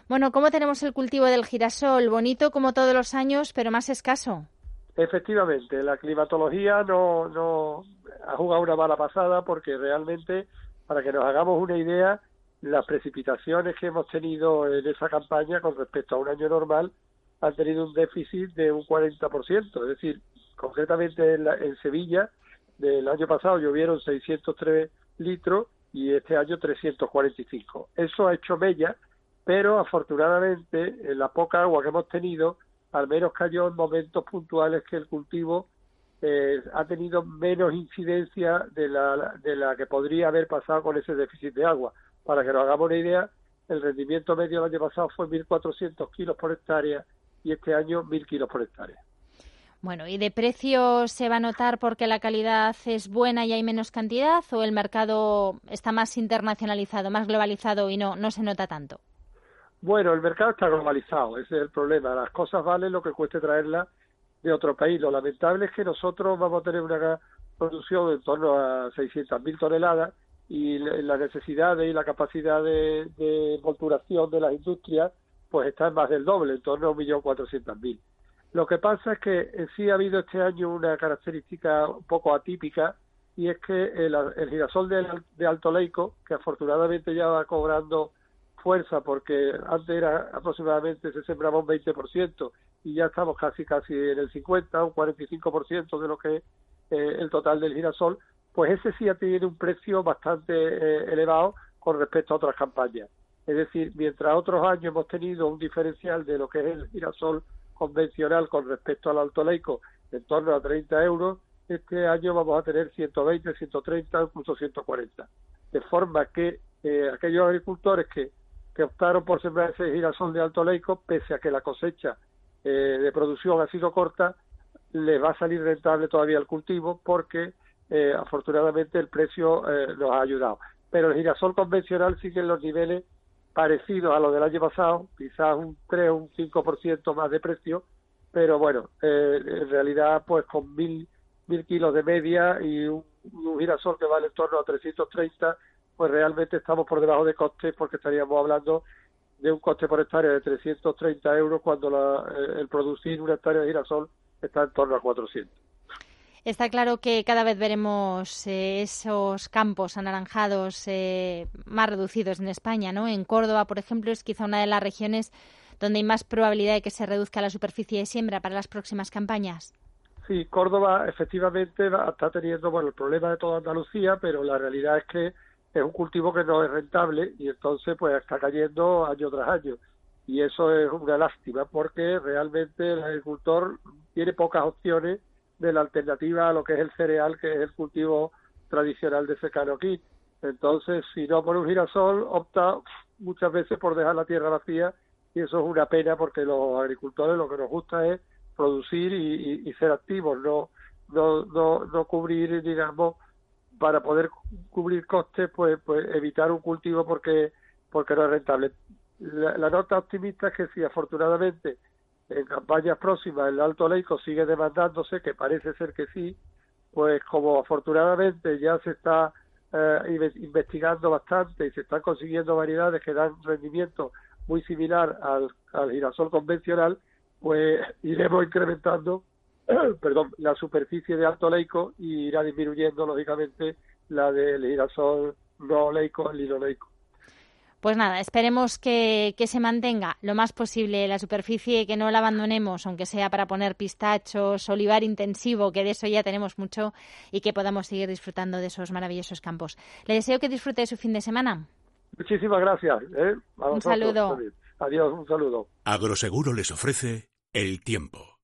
Bueno, ¿cómo tenemos el cultivo del girasol? Bonito como todos los años, pero más escaso. Efectivamente, la climatología no, no ha jugado una mala pasada porque realmente, para que nos hagamos una idea, las precipitaciones que hemos tenido en esa campaña con respecto a un año normal han tenido un déficit de un 40%, es decir, concretamente en, Sevilla del año pasado llovieron 603 litros y este año 345. Eso ha hecho mella, pero afortunadamente en la poca agua que hemos tenido, al menos cayó en momentos puntuales que el cultivo eh, ha tenido menos incidencia de la, de la que podría haber pasado con ese déficit de agua. Para que nos hagamos una idea, el rendimiento medio el año pasado fue 1.400 kilos por hectárea y este año 1.000 kilos por hectárea. Bueno, ¿y de precio se va a notar porque la calidad es buena y hay menos cantidad o el mercado está más internacionalizado, más globalizado y no, no se nota tanto? Bueno, el mercado está globalizado, ese es el problema. Las cosas valen lo que cueste traerlas de otro país. Lo lamentable es que nosotros vamos a tener una producción de en torno a 600.000 toneladas y la necesidad y la capacidad de, de de las industrias pues está en más del doble, en torno a 1.400.000. Lo que pasa es que sí ha habido este año una característica un poco atípica y es que el, girasol de, Alto Leico, que afortunadamente ya va cobrando fuerza porque antes era aproximadamente se sembraba un 20% y ya estamos casi casi en el 50 un 45% de lo que es eh, el total del girasol, pues ese sí ha tenido un precio bastante eh, elevado con respecto a otras campañas. Es decir, mientras otros años hemos tenido un diferencial de lo que es el girasol convencional con respecto al alto leico en torno a 30 euros, este año vamos a tener 120, 130, incluso 140. De forma que eh, aquellos agricultores que, que optaron por sembrar ese girasol de alto leico, pese a que la cosecha eh, de producción ha sido corta, les va a salir rentable todavía el cultivo porque eh, afortunadamente el precio nos ha ayudado. Pero el girasol convencional sigue en los niveles parecido a lo del año pasado, quizás un 3 o un 5% más de precio, pero bueno, eh, en realidad pues con mil, mil kilos de media y un, girasol que vale en torno a 330, pues realmente estamos por debajo de costes porque estaríamos hablando de un coste por hectárea de 330 euros cuando la, eh, el producir una hectárea de girasol está en torno a 400. Está claro que cada vez veremos eh, esos campos anaranjados eh, más reducidos en España, ¿no? En Córdoba, por ejemplo, es quizá una de las regiones donde hay más probabilidad de que se reduzca la superficie de siembra para las próximas campañas. Sí, Córdoba efectivamente está teniendo bueno el problema de toda Andalucía, pero la realidad es que es un cultivo que no es rentable y entonces pues está cayendo año tras año y eso es una lástima porque realmente el agricultor tiene pocas opciones de la alternativa a lo que es el cereal, que es el cultivo tradicional de secano aquí. Entonces, si no por un girasol, opta muchas veces por dejar la tierra vacía y eso es una pena porque los agricultores lo que nos gusta es producir y, ser activos, no, no, no, no cubrir, digamos, para poder cubrir costes, pues, pues evitar un cultivo porque, porque no es rentable. La, la nota optimista es que si afortunadamente en campañas próximas el Alto Leico sigue demandándose, que parece ser que sí, pues como afortunadamente ya se está eh, investigando bastante y se están consiguiendo variedades que dan rendimiento muy similar al, girasol convencional, pues iremos incrementando perdón, la superficie de alto leico y irá disminuyendo lógicamente la del girasol no leico, el lino leico. Pues nada, esperemos que, se mantenga lo más posible la superficie, que no la abandonemos, aunque sea para poner pistachos, olivar intensivo, que de eso ya tenemos mucho, y que podamos seguir disfrutando de esos maravillosos campos. Le deseo que disfrute de su fin de semana. Muchísimas gracias. ¿eh? Un saludo. Adiós, un saludo. Agroseguro les ofrece el tiempo.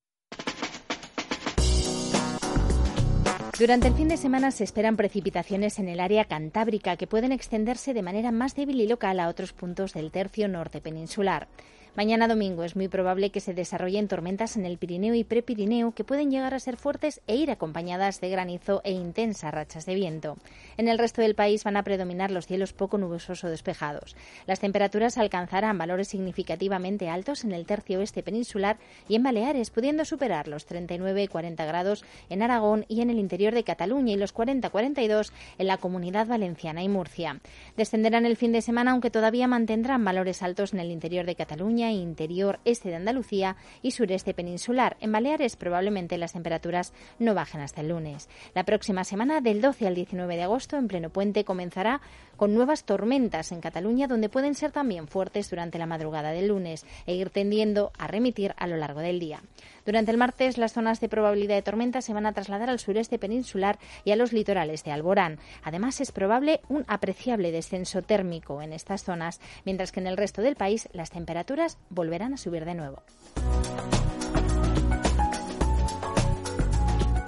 Durante el fin de semana se esperan precipitaciones en el área cantábrica que pueden extenderse de manera más débil y local a otros puntos del tercio norte peninsular. Mañana domingo es muy probable que se desarrollen tormentas en el Pirineo y Prepirineo que pueden llegar a ser fuertes e ir acompañadas de granizo e intensas rachas de viento. En el resto del país van a predominar los cielos poco nubosos o despejados. Las temperaturas alcanzarán valores significativamente altos en el tercio oeste peninsular y en Baleares, pudiendo superar los 39 y 40 grados en Aragón y en el interior de Cataluña y los 40-42 en la comunidad valenciana y Murcia. Descenderán el fin de semana, aunque todavía mantendrán valores altos en el interior de Cataluña interior este de Andalucía y sureste peninsular. En Baleares probablemente las temperaturas no bajen hasta el lunes. La próxima semana, del 12 al 19 de agosto, en pleno puente, comenzará con nuevas tormentas en Cataluña, donde pueden ser también fuertes durante la madrugada del lunes e ir tendiendo a remitir a lo largo del día. Durante el martes, las zonas de probabilidad de tormenta se van a trasladar al sureste peninsular y a los litorales de Alborán. Además, es probable un apreciable descenso térmico en estas zonas, mientras que en el resto del país las temperaturas volverán a subir de nuevo.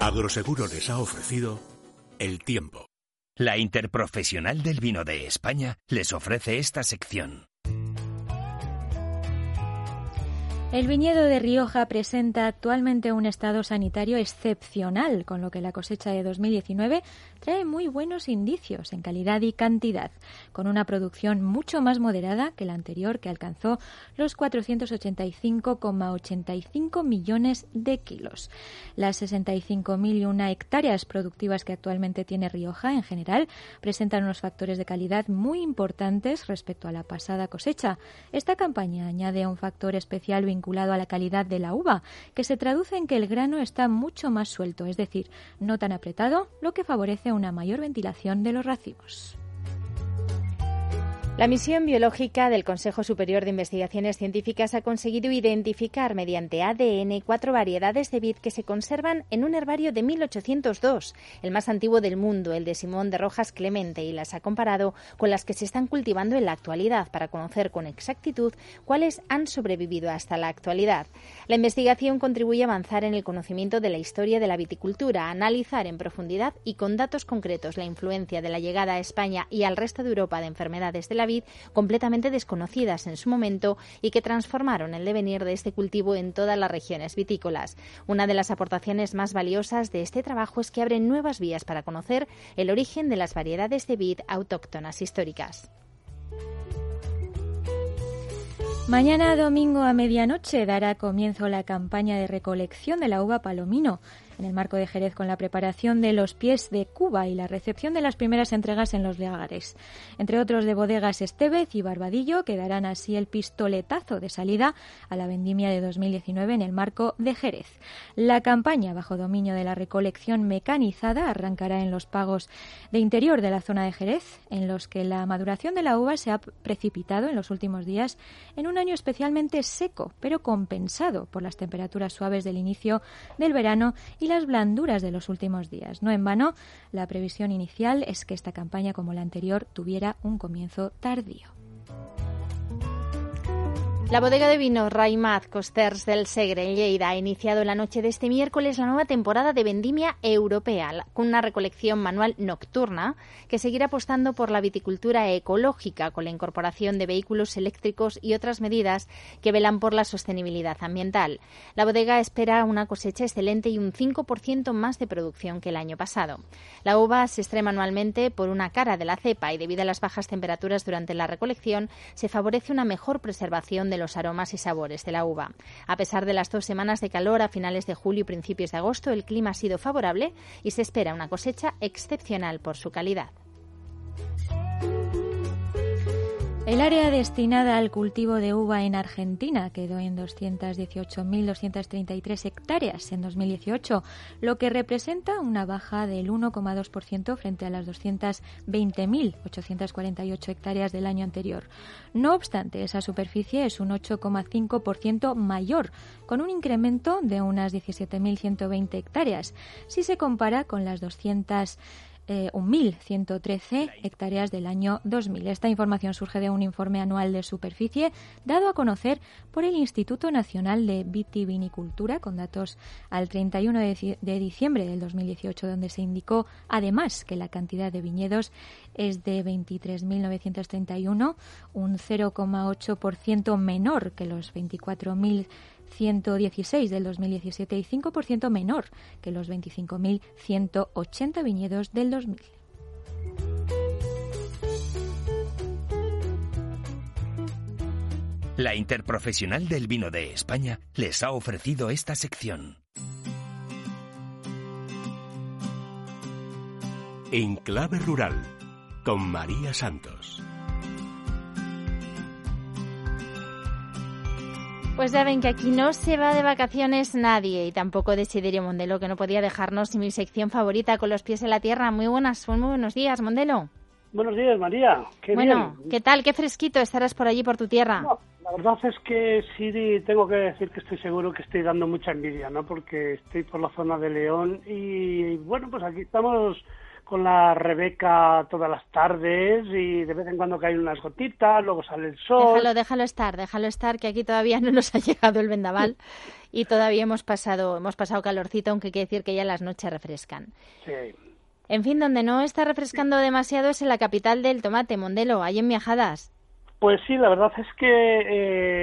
Agroseguro les ha ofrecido el tiempo. La Interprofesional del Vino de España les ofrece esta sección. El viñedo de Rioja presenta actualmente un estado sanitario excepcional, con lo que la cosecha de 2019 trae muy buenos indicios en calidad y cantidad, con una producción mucho más moderada que la anterior, que alcanzó los 485,85 millones de kilos. Las 65.001 hectáreas productivas que actualmente tiene Rioja, en general, presentan unos factores de calidad muy importantes respecto a la pasada cosecha. Esta campaña añade un factor especial vinculado a la calidad de la uva, que se traduce en que el grano está mucho más suelto, es decir, no tan apretado, lo que favorece una mayor ventilación de los racimos. La misión biológica del Consejo Superior de Investigaciones Científicas ha conseguido identificar mediante ADN cuatro variedades de vid que se conservan en un herbario de 1802, el más antiguo del mundo, el de Simón de Rojas Clemente, y las ha comparado con las que se están cultivando en la actualidad para conocer con exactitud cuáles han sobrevivido hasta la actualidad. La investigación contribuye a avanzar en el conocimiento de la historia de la viticultura, analizar en profundidad y con datos concretos la influencia de la llegada a España y al resto de Europa de enfermedades de la vid completamente desconocidas en su momento y que transformaron el devenir de este cultivo en todas las regiones vitícolas. Una de las aportaciones más valiosas de este trabajo es que abren nuevas vías para conocer el origen de las variedades de vid autóctonas históricas. Mañana domingo a medianoche dará comienzo la campaña de recolección de la uva palomino en el marco de Jerez con la preparación de los pies de Cuba y la recepción de las primeras entregas en los lagares. Entre otros de bodegas Estevez y Barbadillo, que darán así el pistoletazo de salida a la vendimia de 2019 en el marco de Jerez. La campaña bajo dominio de la recolección mecanizada arrancará en los pagos de interior de la zona de Jerez, en los que la maduración de la uva se ha precipitado en los últimos días en un año especialmente seco, pero compensado por las temperaturas suaves del inicio del verano las blanduras de los últimos días. No en vano, la previsión inicial es que esta campaña, como la anterior, tuviera un comienzo tardío. La bodega de vino Raimat Costers del Segre en Lleida ha iniciado la noche de este miércoles la nueva temporada de vendimia europea con una recolección manual nocturna que seguirá apostando por la viticultura ecológica con la incorporación de vehículos eléctricos y otras medidas que velan por la sostenibilidad ambiental. La bodega espera una cosecha excelente y un 5% más de producción que el año pasado. La uva se extrae manualmente por una cara de la cepa y debido a las bajas temperaturas durante la recolección se favorece una mejor preservación de los aromas y sabores de la uva. A pesar de las dos semanas de calor a finales de julio y principios de agosto, el clima ha sido favorable y se espera una cosecha excepcional por su calidad. El área destinada al cultivo de uva en Argentina quedó en 218.233 hectáreas en 2018, lo que representa una baja del 1,2% frente a las 220.848 hectáreas del año anterior. No obstante, esa superficie es un 8,5% mayor, con un incremento de unas 17.120 hectáreas, si se compara con las 200 eh, 1.113 hectáreas del año 2000. Esta información surge de un informe anual de superficie dado a conocer por el Instituto Nacional de Vitivinicultura con datos al 31 de, de diciembre del 2018, donde se indicó además que la cantidad de viñedos es de 23.931, un 0,8% menor que los 24.000 116 del 2017 y 5% menor que los 25.180 viñedos del 2000. La Interprofesional del Vino de España les ha ofrecido esta sección. En clave rural, con María Santos. Pues ya ven que aquí no se va de vacaciones nadie y tampoco Desiderio Mondelo, que no podía dejarnos sin mi sección favorita con los pies en la tierra. Muy buenas, muy buenos días, Mondelo. Buenos días, María. Qué bueno, ¿qué tal? Qué fresquito estarás por allí, por tu tierra. la verdad es que sí tengo que decir que estoy seguro que estoy dando mucha envidia, ¿no? Porque estoy por la zona de León y, bueno, pues aquí estamos con la Rebeca todas las tardes y de vez en cuando caen unas gotitas, luego sale el sol. Déjalo, déjalo estar, déjalo estar, que aquí todavía no nos ha llegado el vendaval y todavía hemos pasado, hemos pasado calorcito, aunque quiere decir que ya las noches refrescan. Sí. En fin, donde no está refrescando demasiado es en la capital del tomate, Mondelo, ahí en Miajadas. Pues sí, la verdad es que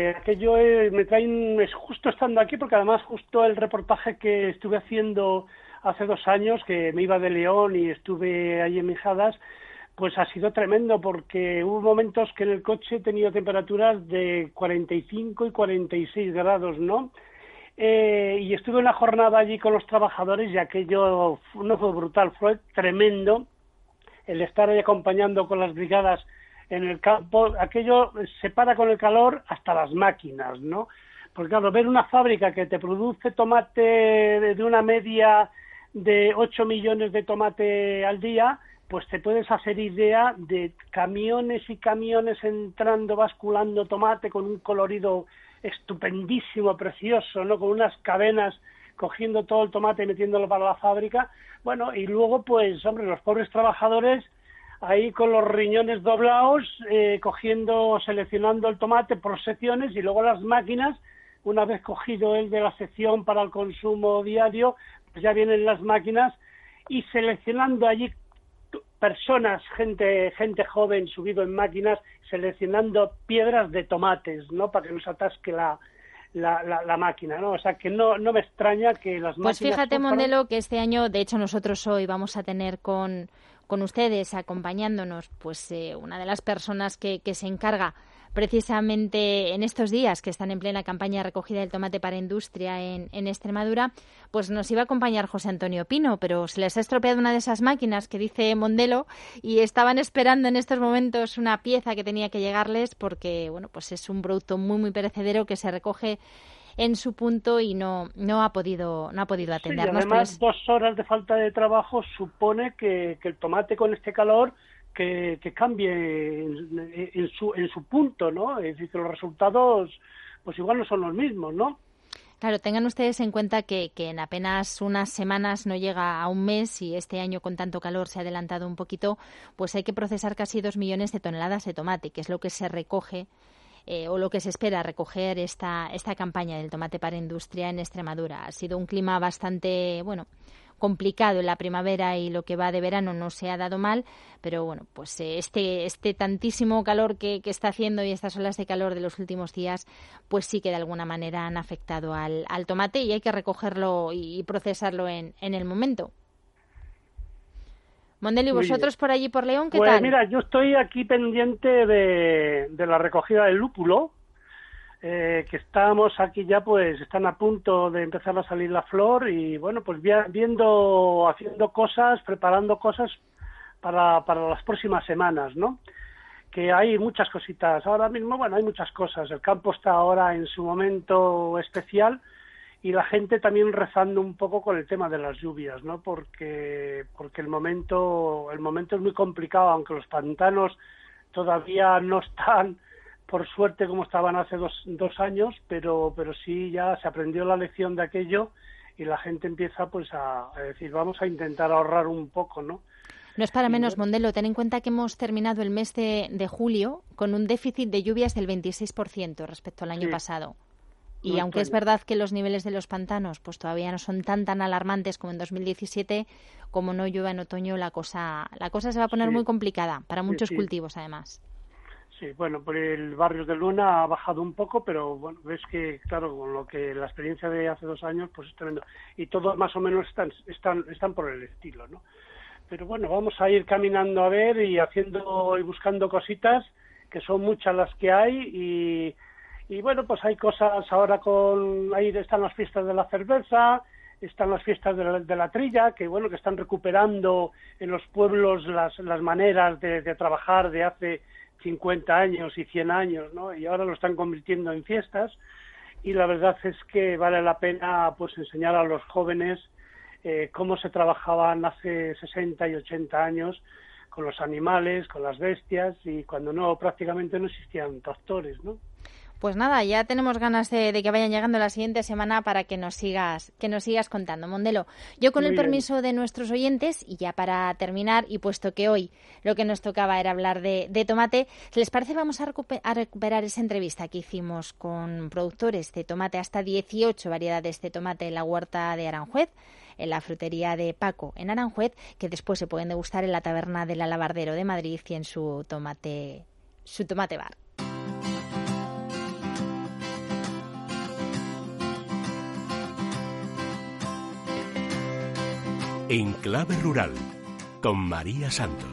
eh, aquello me traen, es justo estando aquí, porque además justo el reportaje que estuve haciendo hace dos años, que me iba de León y estuve ahí en Mijadas, pues ha sido tremendo porque hubo momentos que en el coche he tenido temperaturas de 45 y 46 grados, ¿no? Eh, y estuve una jornada allí con los trabajadores y aquello no fue brutal, fue tremendo el estar ahí acompañando con las brigadas en el campo, aquello se para con el calor hasta las máquinas, ¿no? Porque claro, ver una fábrica que te produce tomate de una media de 8 millones de tomate al día, pues te puedes hacer idea de camiones y camiones entrando, basculando tomate con un colorido estupendísimo, precioso, ¿no? Con unas cadenas cogiendo todo el tomate y metiéndolo para la fábrica. Bueno, y luego, pues, hombre, los pobres trabajadores ahí con los riñones doblados, eh, cogiendo, seleccionando el tomate por secciones y luego las máquinas, una vez cogido el de la sección para el consumo diario, ya vienen las máquinas y seleccionando allí personas, gente, gente joven subido en máquinas, seleccionando piedras de tomates, ¿no? Para que no se atasque la, la, la, máquina, ¿no? O sea, que no, no me extraña que las pues máquinas... Pues fíjate, Mondelo, que este año, de hecho, nosotros hoy vamos a tener con, con ustedes acompañándonos, pues eh, una de las personas que, que se encarga precisamente en estos días que están en plena campaña de recogida del tomate para industria en, en, Extremadura, pues nos iba a acompañar José Antonio Pino, pero se les ha estropeado una de esas máquinas que dice Mondelo y estaban esperando en estos momentos una pieza que tenía que llegarles porque, bueno, pues es un producto muy, muy perecedero que se recoge en su punto y no, no ha podido no ha podido atendernos. Sí, además, dos horas de falta de trabajo supone que, que el tomate con este calor que, cambie en, su, en su punto, ¿no? Es decir, que los resultados pues igual no son los mismos, ¿no? Claro, tengan ustedes en cuenta que, que, en apenas unas semanas no llega a un mes y este año con tanto calor se ha adelantado un poquito, pues hay que procesar casi dos millones de toneladas de tomate, que es lo que se recoge eh, o lo que se espera recoger esta, esta campaña del tomate para industria en Extremadura. Ha sido un clima bastante, bueno, complicado en la primavera y lo que va de verano no se ha dado mal, pero bueno, pues eh, este, este tantísimo calor que, que, está haciendo y estas olas de calor de los últimos días, pues sí que de alguna manera han afectado al, al tomate y hay que recogerlo y procesarlo en, en el momento. Mondelo, ¿y vosotros por allí, por León, qué pues tal? mira, yo estoy aquí pendiente de, de la recogida del lúpulo, eh, que estamos aquí ya, pues están a punto de empezar a salir la flor y bueno, pues viendo, haciendo cosas, preparando cosas para, para las próximas semanas, ¿no? Que hay muchas cositas. Ahora mismo, bueno, hay muchas cosas. El campo está ahora en su momento especial y la gente también rezando un poco con el tema de las lluvias, ¿no? Porque, porque el momento, el momento es muy complicado, aunque los pantanos todavía no están por suerte como estaban hace dos, dos años, pero, pero sí ya se aprendió la lección de aquello y la gente empieza pues a, a decir vamos a intentar ahorrar un poco, ¿no? No es para menos, Mondelo. Ten en cuenta que hemos terminado el mes de, de julio con un déficit de lluvias del 26% respecto al año Sí. pasado. Y No aunque es verdad que los niveles de los pantanos pues todavía no son tan tan alarmantes como en 2017, como no llueva en otoño la cosa la cosa se va a poner Sí. muy complicada para muchos sí. cultivos además. Sí, bueno, por el barrio de Luna ha bajado un poco, pero bueno, ves que, claro, con lo que la experiencia de hace dos años, pues es tremendo. Y todos más o menos están, están, están por el estilo, ¿no? Pero bueno, vamos a ir caminando a ver y haciendo y buscando cositas, que son muchas las que hay y, y bueno, pues hay cosas ahora con, ahí están las fiestas de la cerveza, están las fiestas de la, de la trilla, que bueno, que están recuperando en los pueblos las, las maneras de, de trabajar de hace 50 años y 100 años, ¿no? Y ahora lo están convirtiendo en fiestas y la verdad es que vale la pena pues enseñar a los jóvenes eh, cómo se trabajaban hace 60 y 80 años con los animales, con las bestias y cuando no prácticamente no existían tractores, ¿no? Pues nada, ya tenemos ganas de, de que vayan llegando la siguiente semana para que nos sigas, que nos sigas contando, Mondelo. Yo con Muy el bien. permiso de nuestros oyentes, y ya para terminar, y puesto que hoy lo que nos tocaba era hablar de, de tomate, ¿les parece vamos a, a recuperar esa entrevista que hicimos con productores de tomate, hasta 18 variedades de tomate en la huerta de Aranjuez? en la frutería de Paco en Aranjuez, que después se pueden degustar en la taberna del Alabardero de Madrid y en su tomate, su tomate bar. En Clave Rural, con María Santos.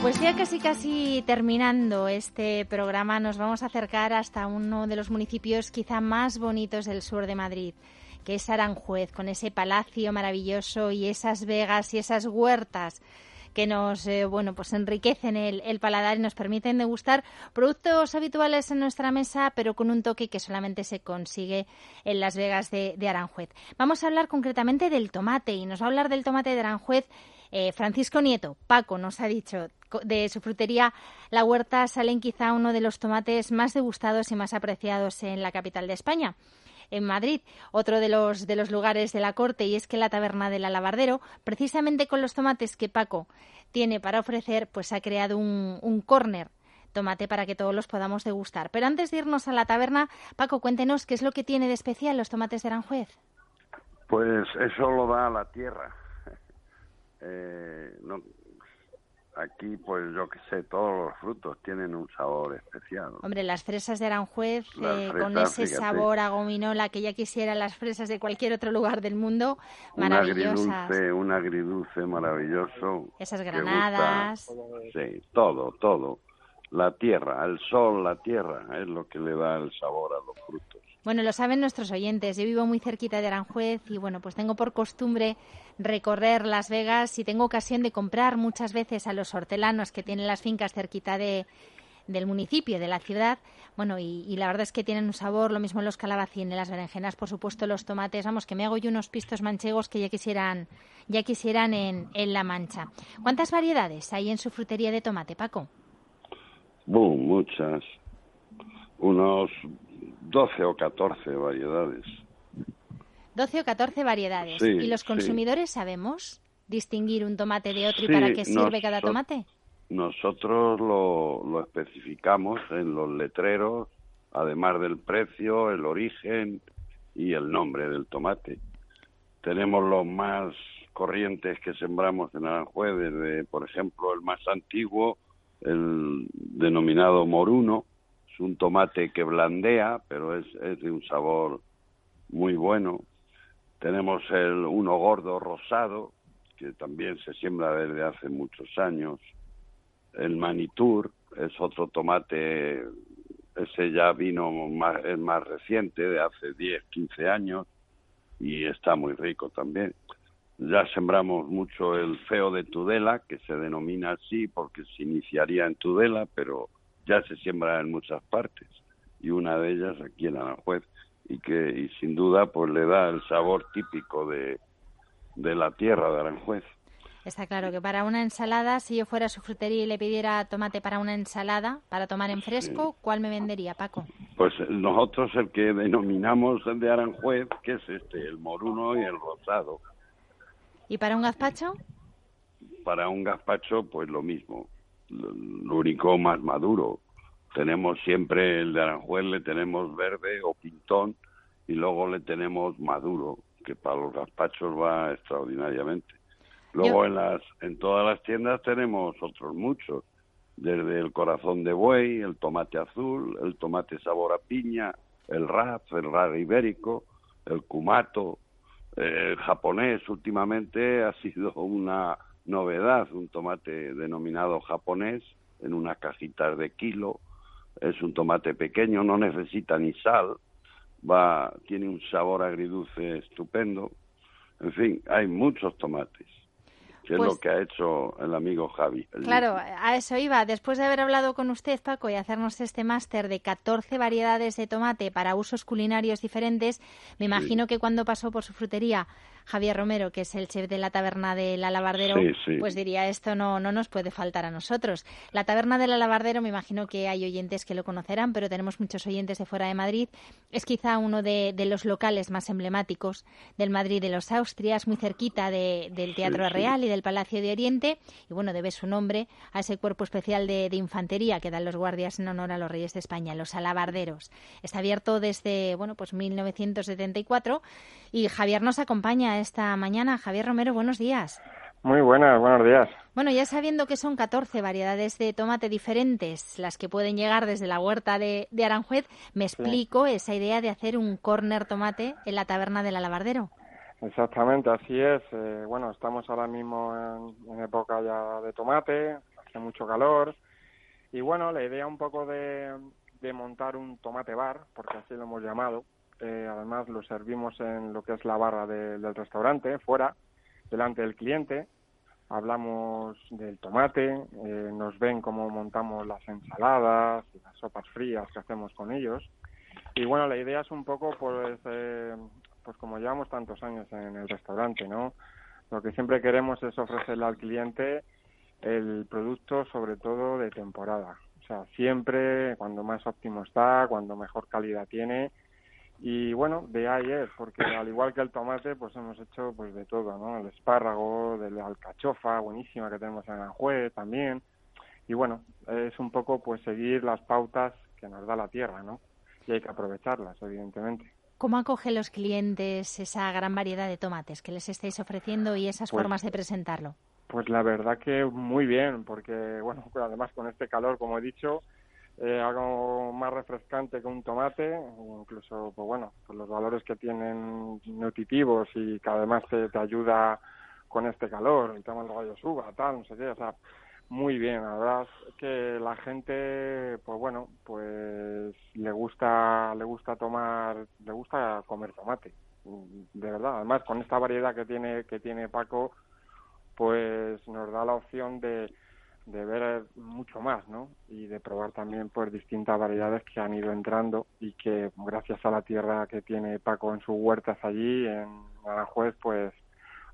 Pues ya casi casi terminando este programa nos vamos a acercar hasta uno de los municipios quizá más bonitos del sur de Madrid, que es Aranjuez, con ese palacio maravilloso y esas vegas y esas huertas que nos eh, bueno pues enriquecen el, paladar y nos permiten degustar productos habituales en nuestra mesa, pero con un toque que solamente se consigue en Las Vegas de, de Aranjuez. Vamos a hablar concretamente del tomate y nos va a hablar del tomate de Aranjuez eh, Francisco Nieto, Paco, nos ha dicho de su frutería La Huerta. Salen quizá uno de los tomates más degustados y más apreciados en la capital de España en Madrid, otro de los, de los lugares de la corte, y es que la taberna del Alabardero, precisamente con los tomates que Paco tiene para ofrecer, pues ha creado un, un córner tomate para que todos los podamos degustar. Pero antes de irnos a la taberna, Paco, cuéntenos qué es lo que tiene de especial los tomates de Aranjuez. Pues eso lo da la tierra. Eh, no, aquí, pues yo que sé, todos los frutos tienen un sabor especial. Hombre, las fresas de Aranjuez, eh, con ese sabor a gominola que ya quisiera las fresas de cualquier otro lugar del mundo, maravillosas. Un agridulce, un agridulce maravilloso. Esas granadas. sí, todo, todo. La tierra, el sol, la tierra, es lo que le da el sabor a los frutos. Bueno, lo saben nuestros oyentes. Yo vivo muy cerquita de Aranjuez y bueno, pues tengo por costumbre recorrer Las Vegas y tengo ocasión de comprar muchas veces a los hortelanos que tienen las fincas cerquita de, del municipio, de la ciudad. Bueno, y, la verdad es que tienen un sabor, lo mismo los calabacines, las berenjenas, por supuesto los tomates. Vamos, que me hago yo unos pistos manchegos que ya quisieran, ya quisieran en, en La Mancha. ¿Cuántas variedades hay en su frutería de tomate, Paco? muchas. Unos 12 o 14 variedades. 12 o 14 variedades. ¿Y los consumidores sabemos distinguir un tomate de otro y para qué sirve cada tomate? Nosotros lo, lo especificamos en los letreros, además del precio, el origen y el nombre del tomate. Tenemos los más corrientes que sembramos en Aranjuez, desde, por ejemplo, el más antiguo, el denominado moruno, un tomate que blandea, pero es, es de un sabor muy bueno. Tenemos el uno gordo rosado, que también se siembra desde hace muchos años. El manitur es otro tomate, ese ya vino más, es más reciente, de hace 10, 15 años, y está muy rico también. Ya sembramos mucho el feo de Tudela, que se denomina así porque se iniciaría en Tudela, pero ya se siembra en muchas partes y una de ellas aquí en Aranjuez y que y sin duda pues le da el sabor típico de, de la tierra de Aranjuez. Está claro que para una ensalada, si yo fuera a su frutería y le pidiera tomate para una ensalada, para tomar en fresco, ¿cuál me vendería, Paco? Pues nosotros el que denominamos el de Aranjuez, que es este, el moruno y el rosado. ¿Y para un gazpacho? Para un gazpacho, pues lo mismo único más maduro. Tenemos siempre el de Aranjuez, le tenemos verde o pintón y luego le tenemos maduro, que para los gazpachos va extraordinariamente. Luego en las en todas las tiendas tenemos otros muchos, desde el corazón de buey, el tomate azul, el tomate sabor a piña, el raz, el raz ibérico, el kumato, el japonés últimamente ha sido una novedad, un tomate denominado japonés en unas cajitas de kilo. Es un tomate pequeño, no necesita ni sal, va, tiene un sabor agridulce estupendo. En fin, hay muchos tomates que es lo pues que ha hecho el amigo Javi. claro, a eso iba. Después de haber hablado con usted, Paco, y hacernos este máster de 14 variedades de tomate para usos culinarios diferentes, me imagino que cuando pasó por su frutería Javier Romero, que es el chef de la taberna del Alabardero, pues diría esto no, no nos puede faltar a nosotros. La taberna del Alabardero, me imagino que hay oyentes que lo conocerán, pero tenemos muchos oyentes de fuera de Madrid. Es quizá uno de, los locales más emblemáticos del Madrid de los Austrias, muy cerquita del Teatro Real y del Palacio de Oriente. Y bueno, debe su nombre a ese cuerpo especial de, de infantería que dan los guardias en honor a los reyes de España, los alabarderos. Está abierto desde, bueno, pues 1974 y Javier nos acompaña esta mañana. Javier Romero, buenos días. Muy buenas, buenos días. Bueno, ya sabiendo que son 14 variedades de tomate diferentes las que pueden llegar desde la huerta de, Aranjuez, me explico esa idea de hacer un corner tomate en la taberna del alabardero. Exactamente, así es. Eh, bueno, estamos ahora mismo en, época ya de tomate, hace mucho calor. Y bueno, la idea un poco de, montar un tomate bar, porque así lo hemos llamado. Eh, además, lo servimos en lo que es la barra del restaurante, fuera, delante del cliente. Hablamos del tomate, eh, nos ven cómo montamos las ensaladas, las sopas frías que hacemos con ellos. Y bueno, la idea es un poco, pues, pues como llevamos tantos años en el restaurante, ¿no? Lo que siempre queremos es ofrecerle al cliente el producto sobre todo de temporada. O sea, siempre cuando más óptimo está, cuando mejor calidad tiene. Y bueno, de es, porque al igual que el tomate, pues hemos hecho pues de todo, ¿no? El espárrago, de la alcachofa, buenísima que tenemos en Aranjuez también. Y bueno, es un poco pues seguir las pautas que nos da la tierra, ¿no? Y hay que aprovecharlas, evidentemente. ¿Cómo acogen los clientes esa gran variedad de tomates que les estáis ofreciendo y esas pues formas de presentarlo? Pues la verdad que muy bien, porque bueno, además con este calor, como he dicho, eh, algo más refrescante que un tomate, incluso, pues bueno, pues los valores que tienen nutritivos y que además te, te ayuda con este calor, el tema del gallo suba, tal, no sé qué, o sea, muy bien, la verdad es que la gente, pues bueno, pues le gusta, le gusta tomar, le gusta comer tomate, de verdad. Además, con esta variedad que tiene, que tiene Paco, pues nos da la opción de, de ver mucho más, ¿no? Y de probar también pues distintas variedades que han ido entrando y que gracias a la tierra que tiene Paco en sus huertas allí en Aranjuez, pues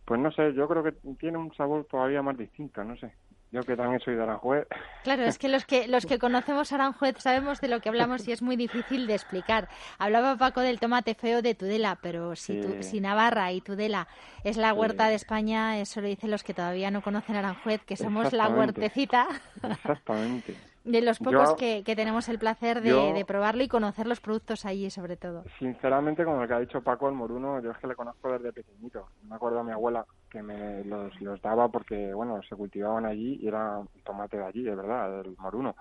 pues no sé, yo creo que tiene un sabor todavía más distinto, no sé. Yo que también soy de Aranjuez. Claro, es que los que los que conocemos Aranjuez sabemos de lo que hablamos y es muy difícil de explicar. Hablaba Paco del tomate feo de Tudela, pero si, si Navarra y Tudela es la huerta de España, eso lo dicen los que todavía no conocen Aranjuez, que somos la huertecita. Exactamente. De los pocos que, tenemos el placer de, probarlo y conocer los productos allí, sobre todo. Sinceramente, como lo que ha dicho Paco, el moruno, yo es que le conozco desde pequeñito. Me acuerdo a mi abuela que me los, daba porque, bueno, se cultivaban allí y era tomate de allí, de verdad, el moruno.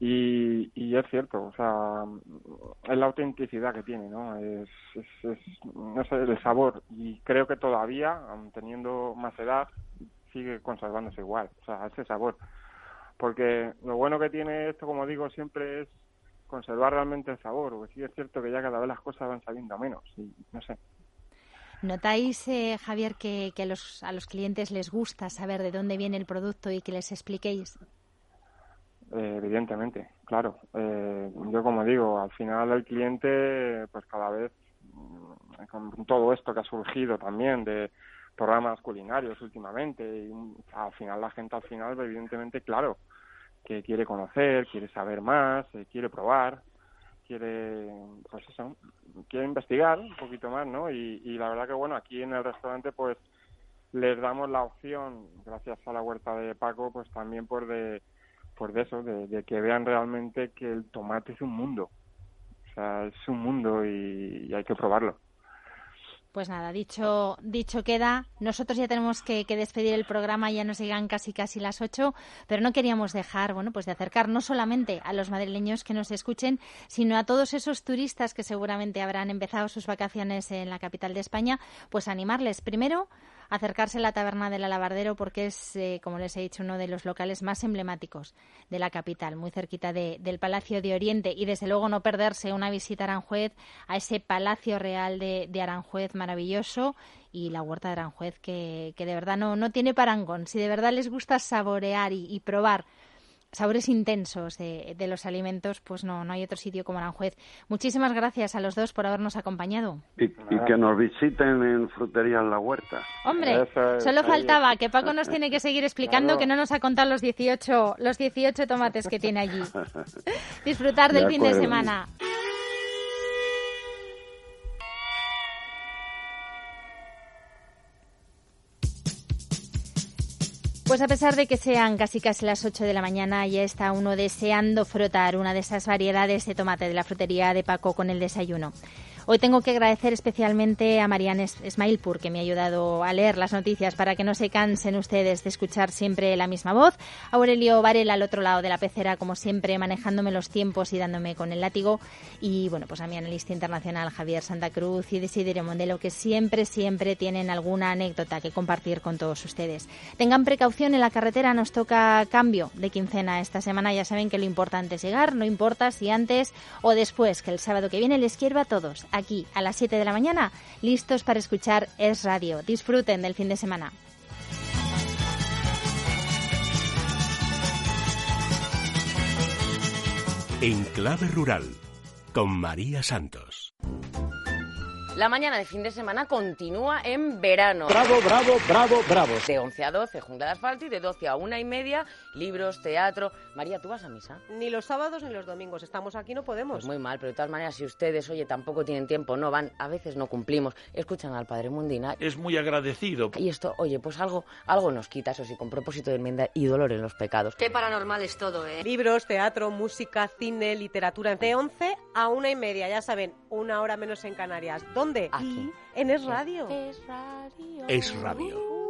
Y, y es cierto, o sea, es la autenticidad que tiene, ¿no? Es, es, no sé, el sabor. Y creo que todavía, teniendo más edad, sigue conservándose igual, o sea, ese sabor porque lo bueno que tiene esto, como digo, siempre es conservar realmente el sabor, porque sí es cierto que ya cada vez las cosas van saliendo menos, y no sé. ¿Notáis, eh, Javier, que, a, los, a los clientes les gusta saber de dónde viene el producto y que les expliquéis? Eh, evidentemente, claro. Eh, yo como digo, al final el cliente, pues cada vez, mm, con todo esto que ha surgido también de programas culinarios últimamente, y al final la gente al final, evidentemente, claro, que quiere conocer, quiere saber más, eh, quiere probar, quiere, pues eso, quiere investigar un poquito más, ¿no? Y, la verdad que, bueno, aquí en el restaurante, pues, les damos la opción, gracias a la huerta de Paco, pues también por de, por de eso, de, que vean realmente que el tomate es un mundo. O sea, es un mundo y hay que probarlo. Pues nada, dicho, dicho queda. Nosotros ya tenemos que, despedir el programa, ya nos llegan casi casi las ocho, pero no queríamos dejar, bueno, pues de acercar no solamente a los madrileños que nos escuchen, sino a todos esos turistas que seguramente habrán empezado sus vacaciones en la capital de España, pues animarles primero acercarse a la taberna del Alabardero porque es, eh, como les he dicho, uno de los locales más emblemáticos de la capital, muy cerquita del Palacio de Oriente y desde luego no perderse una visita a Aranjuez, a ese Palacio Real de, Aranjuez maravilloso y la huerta de Aranjuez que, que de verdad no, no tiene parangón. Si de verdad les gusta saborear y probar sabores intensos de, los alimentos, pues no, no hay otro sitio como Aranjuez. Muchísimas gracias a los dos por habernos acompañado. Y, que nos visiten en Frutería en la Huerta. Hombre, solo faltaba que Paco nos tiene que seguir explicando que no nos ha contado los 18, los 18 tomates que tiene allí. Disfrutar del fin de semana. Pues a pesar de que sean casi casi las 8 de la mañana, ya está uno deseando frotar una de esas variedades de tomate de la frutería de Paco con el desayuno. Hoy tengo que agradecer especialmente a Marianne Smailpur, que me ha ayudado a leer las noticias para que no se cansen ustedes de escuchar siempre la misma voz. Aurelio Varela al otro lado de la pecera, como siempre, manejándome los tiempos y dándome con el látigo. Y bueno, pues a mi analista internacional Javier Santa Cruz y Desiderio Mondelo, que siempre, siempre tienen alguna anécdota que compartir con todos ustedes. Tengan precaución en la carretera, nos toca cambio de quincena esta semana. Ya saben que lo importante es llegar, no importa si antes o después, que el sábado que viene les quiero a todos aquí a las 7 de la mañana, listos para escuchar Es Radio. Disfruten del fin de semana. En clave rural, con María Santos. La mañana de fin de semana continúa en verano. Bravo, bravo, bravo, bravo. De 11 a 12, jungla de asfalto y de 12 a una y media, libros, teatro. María, ¿tú vas a misa? Ni los sábados ni los domingos. Estamos aquí, no podemos. Pues muy mal, pero de todas maneras, si ustedes, oye, tampoco tienen tiempo, no van, a veces no cumplimos, escuchan al Padre Mundina. Es muy agradecido. Y esto, oye, pues algo, algo nos quita, eso sí, con propósito de enmienda y dolor en los pecados. Qué paranormal es todo, ¿eh? Libros, teatro, música, cine, literatura. De 11 a una y media, ya saben, una hora menos en Canarias. ¿Dónde? Aquí. En Es Radio. Es Radio. Es Radio.